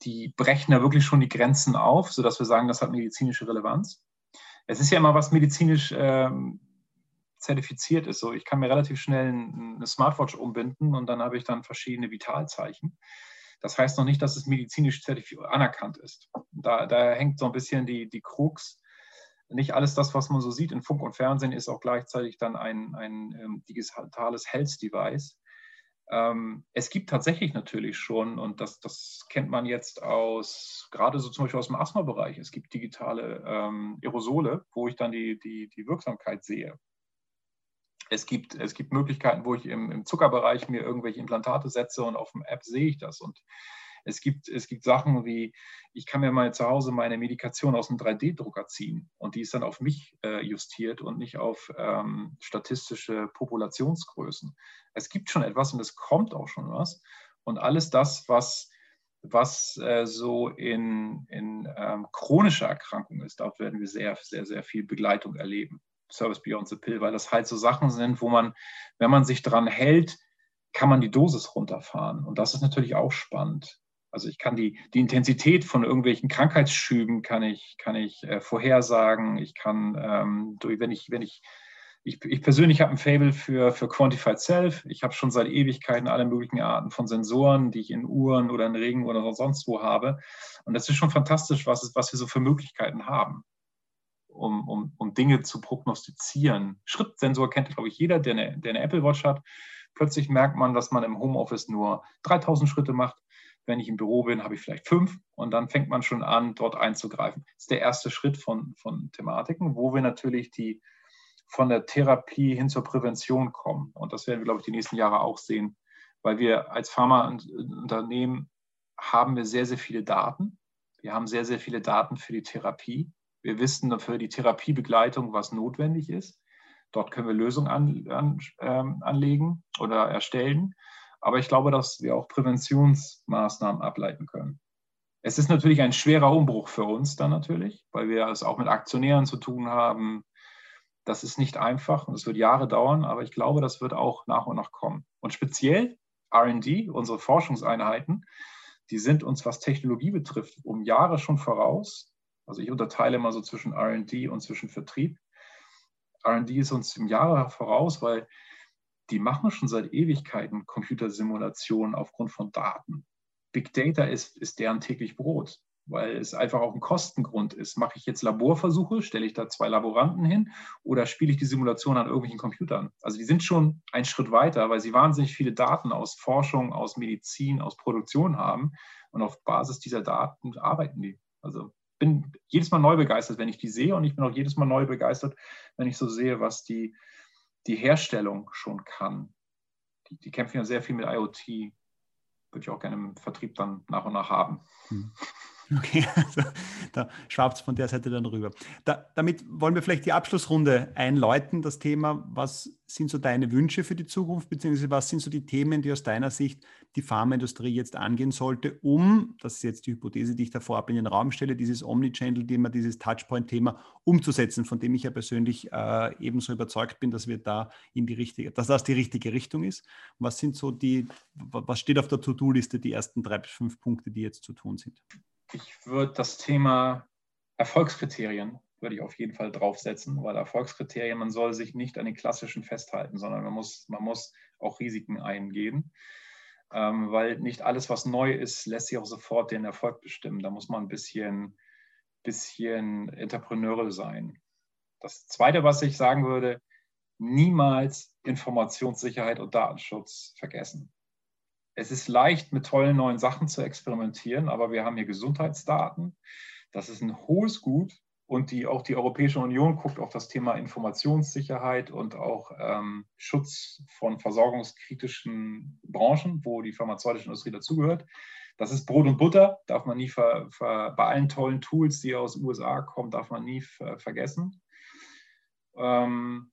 die brechen da wirklich schon die Grenzen auf, sodass wir sagen, das hat medizinische Relevanz. Es ist ja immer was medizinisch ähm, zertifiziert ist. So, ich kann mir relativ schnell eine Smartwatch umbinden und dann habe ich dann verschiedene Vitalzeichen. Das heißt noch nicht, dass es medizinisch anerkannt ist. Da, da hängt so ein bisschen die, die Krux. Nicht alles das, was man so sieht in Funk und Fernsehen, ist auch gleichzeitig dann ein, ein ähm, digitales Health-Device. Ähm, es gibt tatsächlich natürlich schon, und das, das kennt man jetzt aus, gerade so zum Beispiel aus dem Asthma-Bereich, es gibt digitale ähm, Aerosole, wo ich dann die, die, die Wirksamkeit sehe. Es gibt, es gibt Möglichkeiten, wo ich im, im Zuckerbereich mir irgendwelche Implantate setze und auf dem App sehe ich das. Und es gibt, es gibt Sachen wie, ich kann mir mal zu Hause meine Medikation aus dem 3D-Drucker ziehen und die ist dann auf mich äh, justiert und nicht auf ähm, statistische Populationsgrößen. Es gibt schon etwas und es kommt auch schon was. Und alles das, was, was äh, so in, in ähm, chronischer Erkrankung ist, dort werden wir sehr, sehr, sehr viel Begleitung erleben. Service Beyond the Pill, weil das halt so Sachen sind, wo man, wenn man sich dran hält, kann man die Dosis runterfahren. Und das ist natürlich auch spannend. Also ich kann die, die Intensität von irgendwelchen Krankheitsschüben kann ich, kann ich äh, vorhersagen. Ich kann, ähm, durch, wenn ich, wenn ich, ich, ich persönlich habe ein Fable für, für Quantified Self. Ich habe schon seit Ewigkeiten alle möglichen Arten von Sensoren, die ich in Uhren oder in Regen oder sonst wo habe. Und das ist schon fantastisch, was, was wir so für Möglichkeiten haben um, um, um Dinge zu prognostizieren. Schrittsensor kennt, glaube ich, jeder, der eine, der eine Apple Watch hat. Plötzlich merkt man, dass man im Homeoffice nur 3000 Schritte macht. Wenn ich im Büro bin, habe ich vielleicht fünf und dann fängt man schon an, dort einzugreifen. Das ist der erste Schritt von, von Thematiken, wo wir natürlich die von der Therapie hin zur Prävention kommen. Und das werden wir, glaube ich, die nächsten Jahre auch sehen, weil wir als Pharmaunternehmen haben wir sehr, sehr viele Daten. Wir haben sehr, sehr viele Daten für die Therapie. Wir wissen für die Therapiebegleitung, was notwendig ist. Dort können wir Lösungen an, an, ähm, anlegen oder erstellen. Aber ich glaube, dass wir auch Präventionsmaßnahmen ableiten können. Es ist natürlich ein schwerer Umbruch für uns dann natürlich, weil wir es auch mit Aktionären zu tun haben. Das ist nicht einfach und es wird Jahre dauern, aber ich glaube, das wird auch nach und nach kommen. Und speziell RD, unsere Forschungseinheiten, die sind uns, was Technologie betrifft, um Jahre schon voraus. Also ich unterteile immer so zwischen RD und zwischen Vertrieb. RD ist uns im Jahre voraus, weil die machen schon seit Ewigkeiten Computersimulationen aufgrund von Daten. Big Data ist, ist deren täglich Brot, weil es einfach auch ein Kostengrund ist. Mache ich jetzt Laborversuche, stelle ich da zwei Laboranten hin oder spiele ich die Simulation an irgendwelchen Computern? Also die sind schon einen Schritt weiter, weil sie wahnsinnig viele Daten aus Forschung, aus Medizin, aus Produktion haben und auf Basis dieser Daten arbeiten die. Also bin jedes Mal neu begeistert, wenn ich die sehe und ich bin auch jedes Mal neu begeistert, wenn ich so sehe, was die, die Herstellung schon kann. Die, die kämpfen ja sehr viel mit IoT. Würde ich auch gerne im Vertrieb dann nach und nach haben. Hm. Okay, [LAUGHS] also da schwappt es von der Seite dann rüber. Da, damit wollen wir vielleicht die Abschlussrunde einläuten, das Thema, was sind so deine Wünsche für die Zukunft, beziehungsweise was sind so die Themen, die aus deiner Sicht die Pharmaindustrie jetzt angehen sollte, um, das ist jetzt die Hypothese, die ich da vorab in den Raum stelle, dieses Omnichannel-Thema, dieses Touchpoint-Thema umzusetzen, von dem ich ja persönlich äh, ebenso überzeugt bin, dass wir da in die richtige, dass das die richtige Richtung ist. Was sind so die, was steht auf der To-Do-Liste, die ersten drei bis fünf Punkte, die jetzt zu tun sind? Ich würde das Thema Erfolgskriterien würde ich auf jeden Fall draufsetzen, weil Erfolgskriterien, man soll sich nicht an den klassischen festhalten, sondern man muss, man muss auch Risiken eingehen, ähm, weil nicht alles, was neu ist, lässt sich auch sofort den Erfolg bestimmen. Da muss man ein bisschen, bisschen entrepreneurial sein. Das Zweite, was ich sagen würde, niemals Informationssicherheit und Datenschutz vergessen es ist leicht, mit tollen neuen Sachen zu experimentieren, aber wir haben hier Gesundheitsdaten. Das ist ein hohes Gut. Und die, auch die Europäische Union guckt auf das Thema Informationssicherheit und auch ähm, Schutz von versorgungskritischen Branchen, wo die pharmazeutische Industrie dazugehört. Das ist Brot und Butter, darf man nie ver, ver, bei allen tollen Tools, die aus den USA kommen, darf man nie ver, vergessen. Ähm,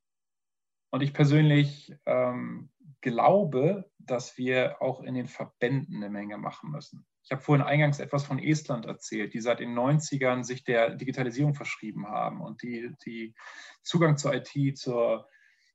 und ich persönlich ähm, glaube, dass wir auch in den Verbänden eine Menge machen müssen. Ich habe vorhin eingangs etwas von Estland erzählt, die seit den 90ern sich der Digitalisierung verschrieben haben und die, die Zugang zur IT zur,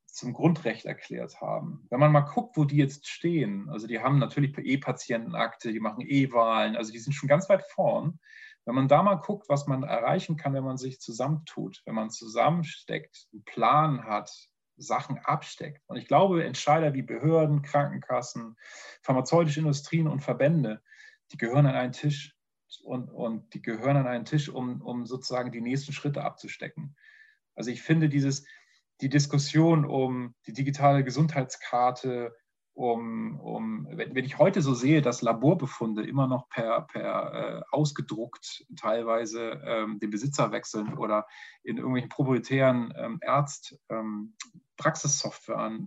zum Grundrecht erklärt haben. Wenn man mal guckt, wo die jetzt stehen, also die haben natürlich E-Patientenakte, die machen E-Wahlen, also die sind schon ganz weit vorn. Wenn man da mal guckt, was man erreichen kann, wenn man sich zusammentut, wenn man zusammensteckt, einen Plan hat, Sachen absteckt. Und ich glaube, Entscheider wie Behörden, Krankenkassen, pharmazeutische Industrien und Verbände, die gehören an einen Tisch und, und die gehören an einen Tisch, um, um sozusagen die nächsten Schritte abzustecken. Also ich finde dieses, die Diskussion um die digitale Gesundheitskarte, um, um wenn, wenn, ich heute so sehe, dass Laborbefunde immer noch per, per äh, ausgedruckt teilweise ähm, den Besitzer wechseln oder in irgendwelchen proprietären ähm, Ärzt ähm,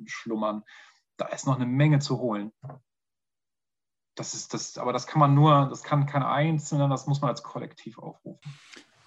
schlummern, da ist noch eine Menge zu holen. Das ist das, aber das kann man nur, das kann kein Einzelner, das muss man als Kollektiv aufrufen.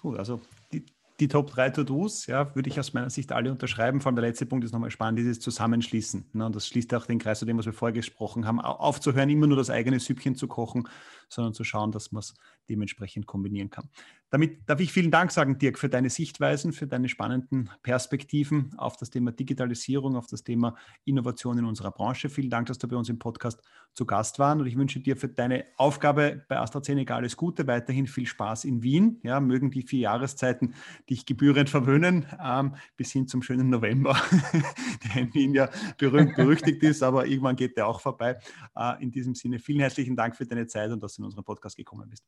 Cool, also die, die Top 3 To-Dos, ja, würde ich aus meiner Sicht alle unterschreiben. Vor allem der letzte Punkt ist nochmal spannend, dieses Zusammenschließen. Ne? Und das schließt auch den Kreis zu dem, was wir vorher gesprochen haben. Aufzuhören, immer nur das eigene Süppchen zu kochen, sondern zu schauen, dass man es dementsprechend kombinieren kann. Damit darf ich vielen Dank sagen, Dirk, für deine Sichtweisen, für deine spannenden Perspektiven auf das Thema Digitalisierung, auf das Thema Innovation in unserer Branche. Vielen Dank, dass du bei uns im Podcast zu Gast warst. Und ich wünsche dir für deine Aufgabe bei AstraZeneca alles Gute, weiterhin viel Spaß in Wien. Ja, mögen die vier Jahreszeiten dich gebührend verwöhnen, ähm, bis hin zum schönen November, [LAUGHS] der in Wien ja berühmt berüchtigt ist, aber irgendwann geht der auch vorbei. Äh, in diesem Sinne, vielen herzlichen Dank für deine Zeit und dass du in unseren Podcast gekommen bist.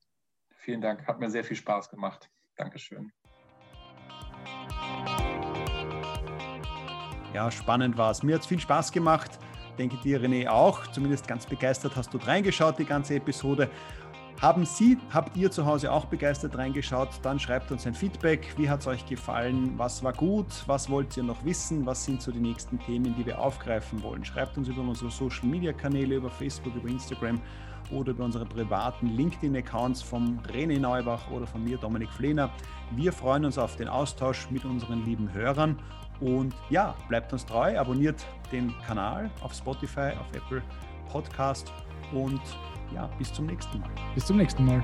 Vielen Dank, hat mir sehr viel Spaß gemacht. Dankeschön. Ja, spannend war es. Mir hat es viel Spaß gemacht. Denke dir, René, auch. Zumindest ganz begeistert hast du reingeschaut, die ganze Episode. Haben Sie, habt ihr zu Hause auch begeistert reingeschaut? Dann schreibt uns ein Feedback. Wie hat es euch gefallen? Was war gut? Was wollt ihr noch wissen? Was sind so die nächsten Themen, die wir aufgreifen wollen? Schreibt uns über unsere Social Media Kanäle, über Facebook, über Instagram oder über unsere privaten LinkedIn-Accounts vom René Neubach oder von mir, Dominik Flehner. Wir freuen uns auf den Austausch mit unseren lieben Hörern. Und ja, bleibt uns treu, abonniert den Kanal auf Spotify, auf Apple Podcast und ja, bis zum nächsten Mal. Bis zum nächsten Mal.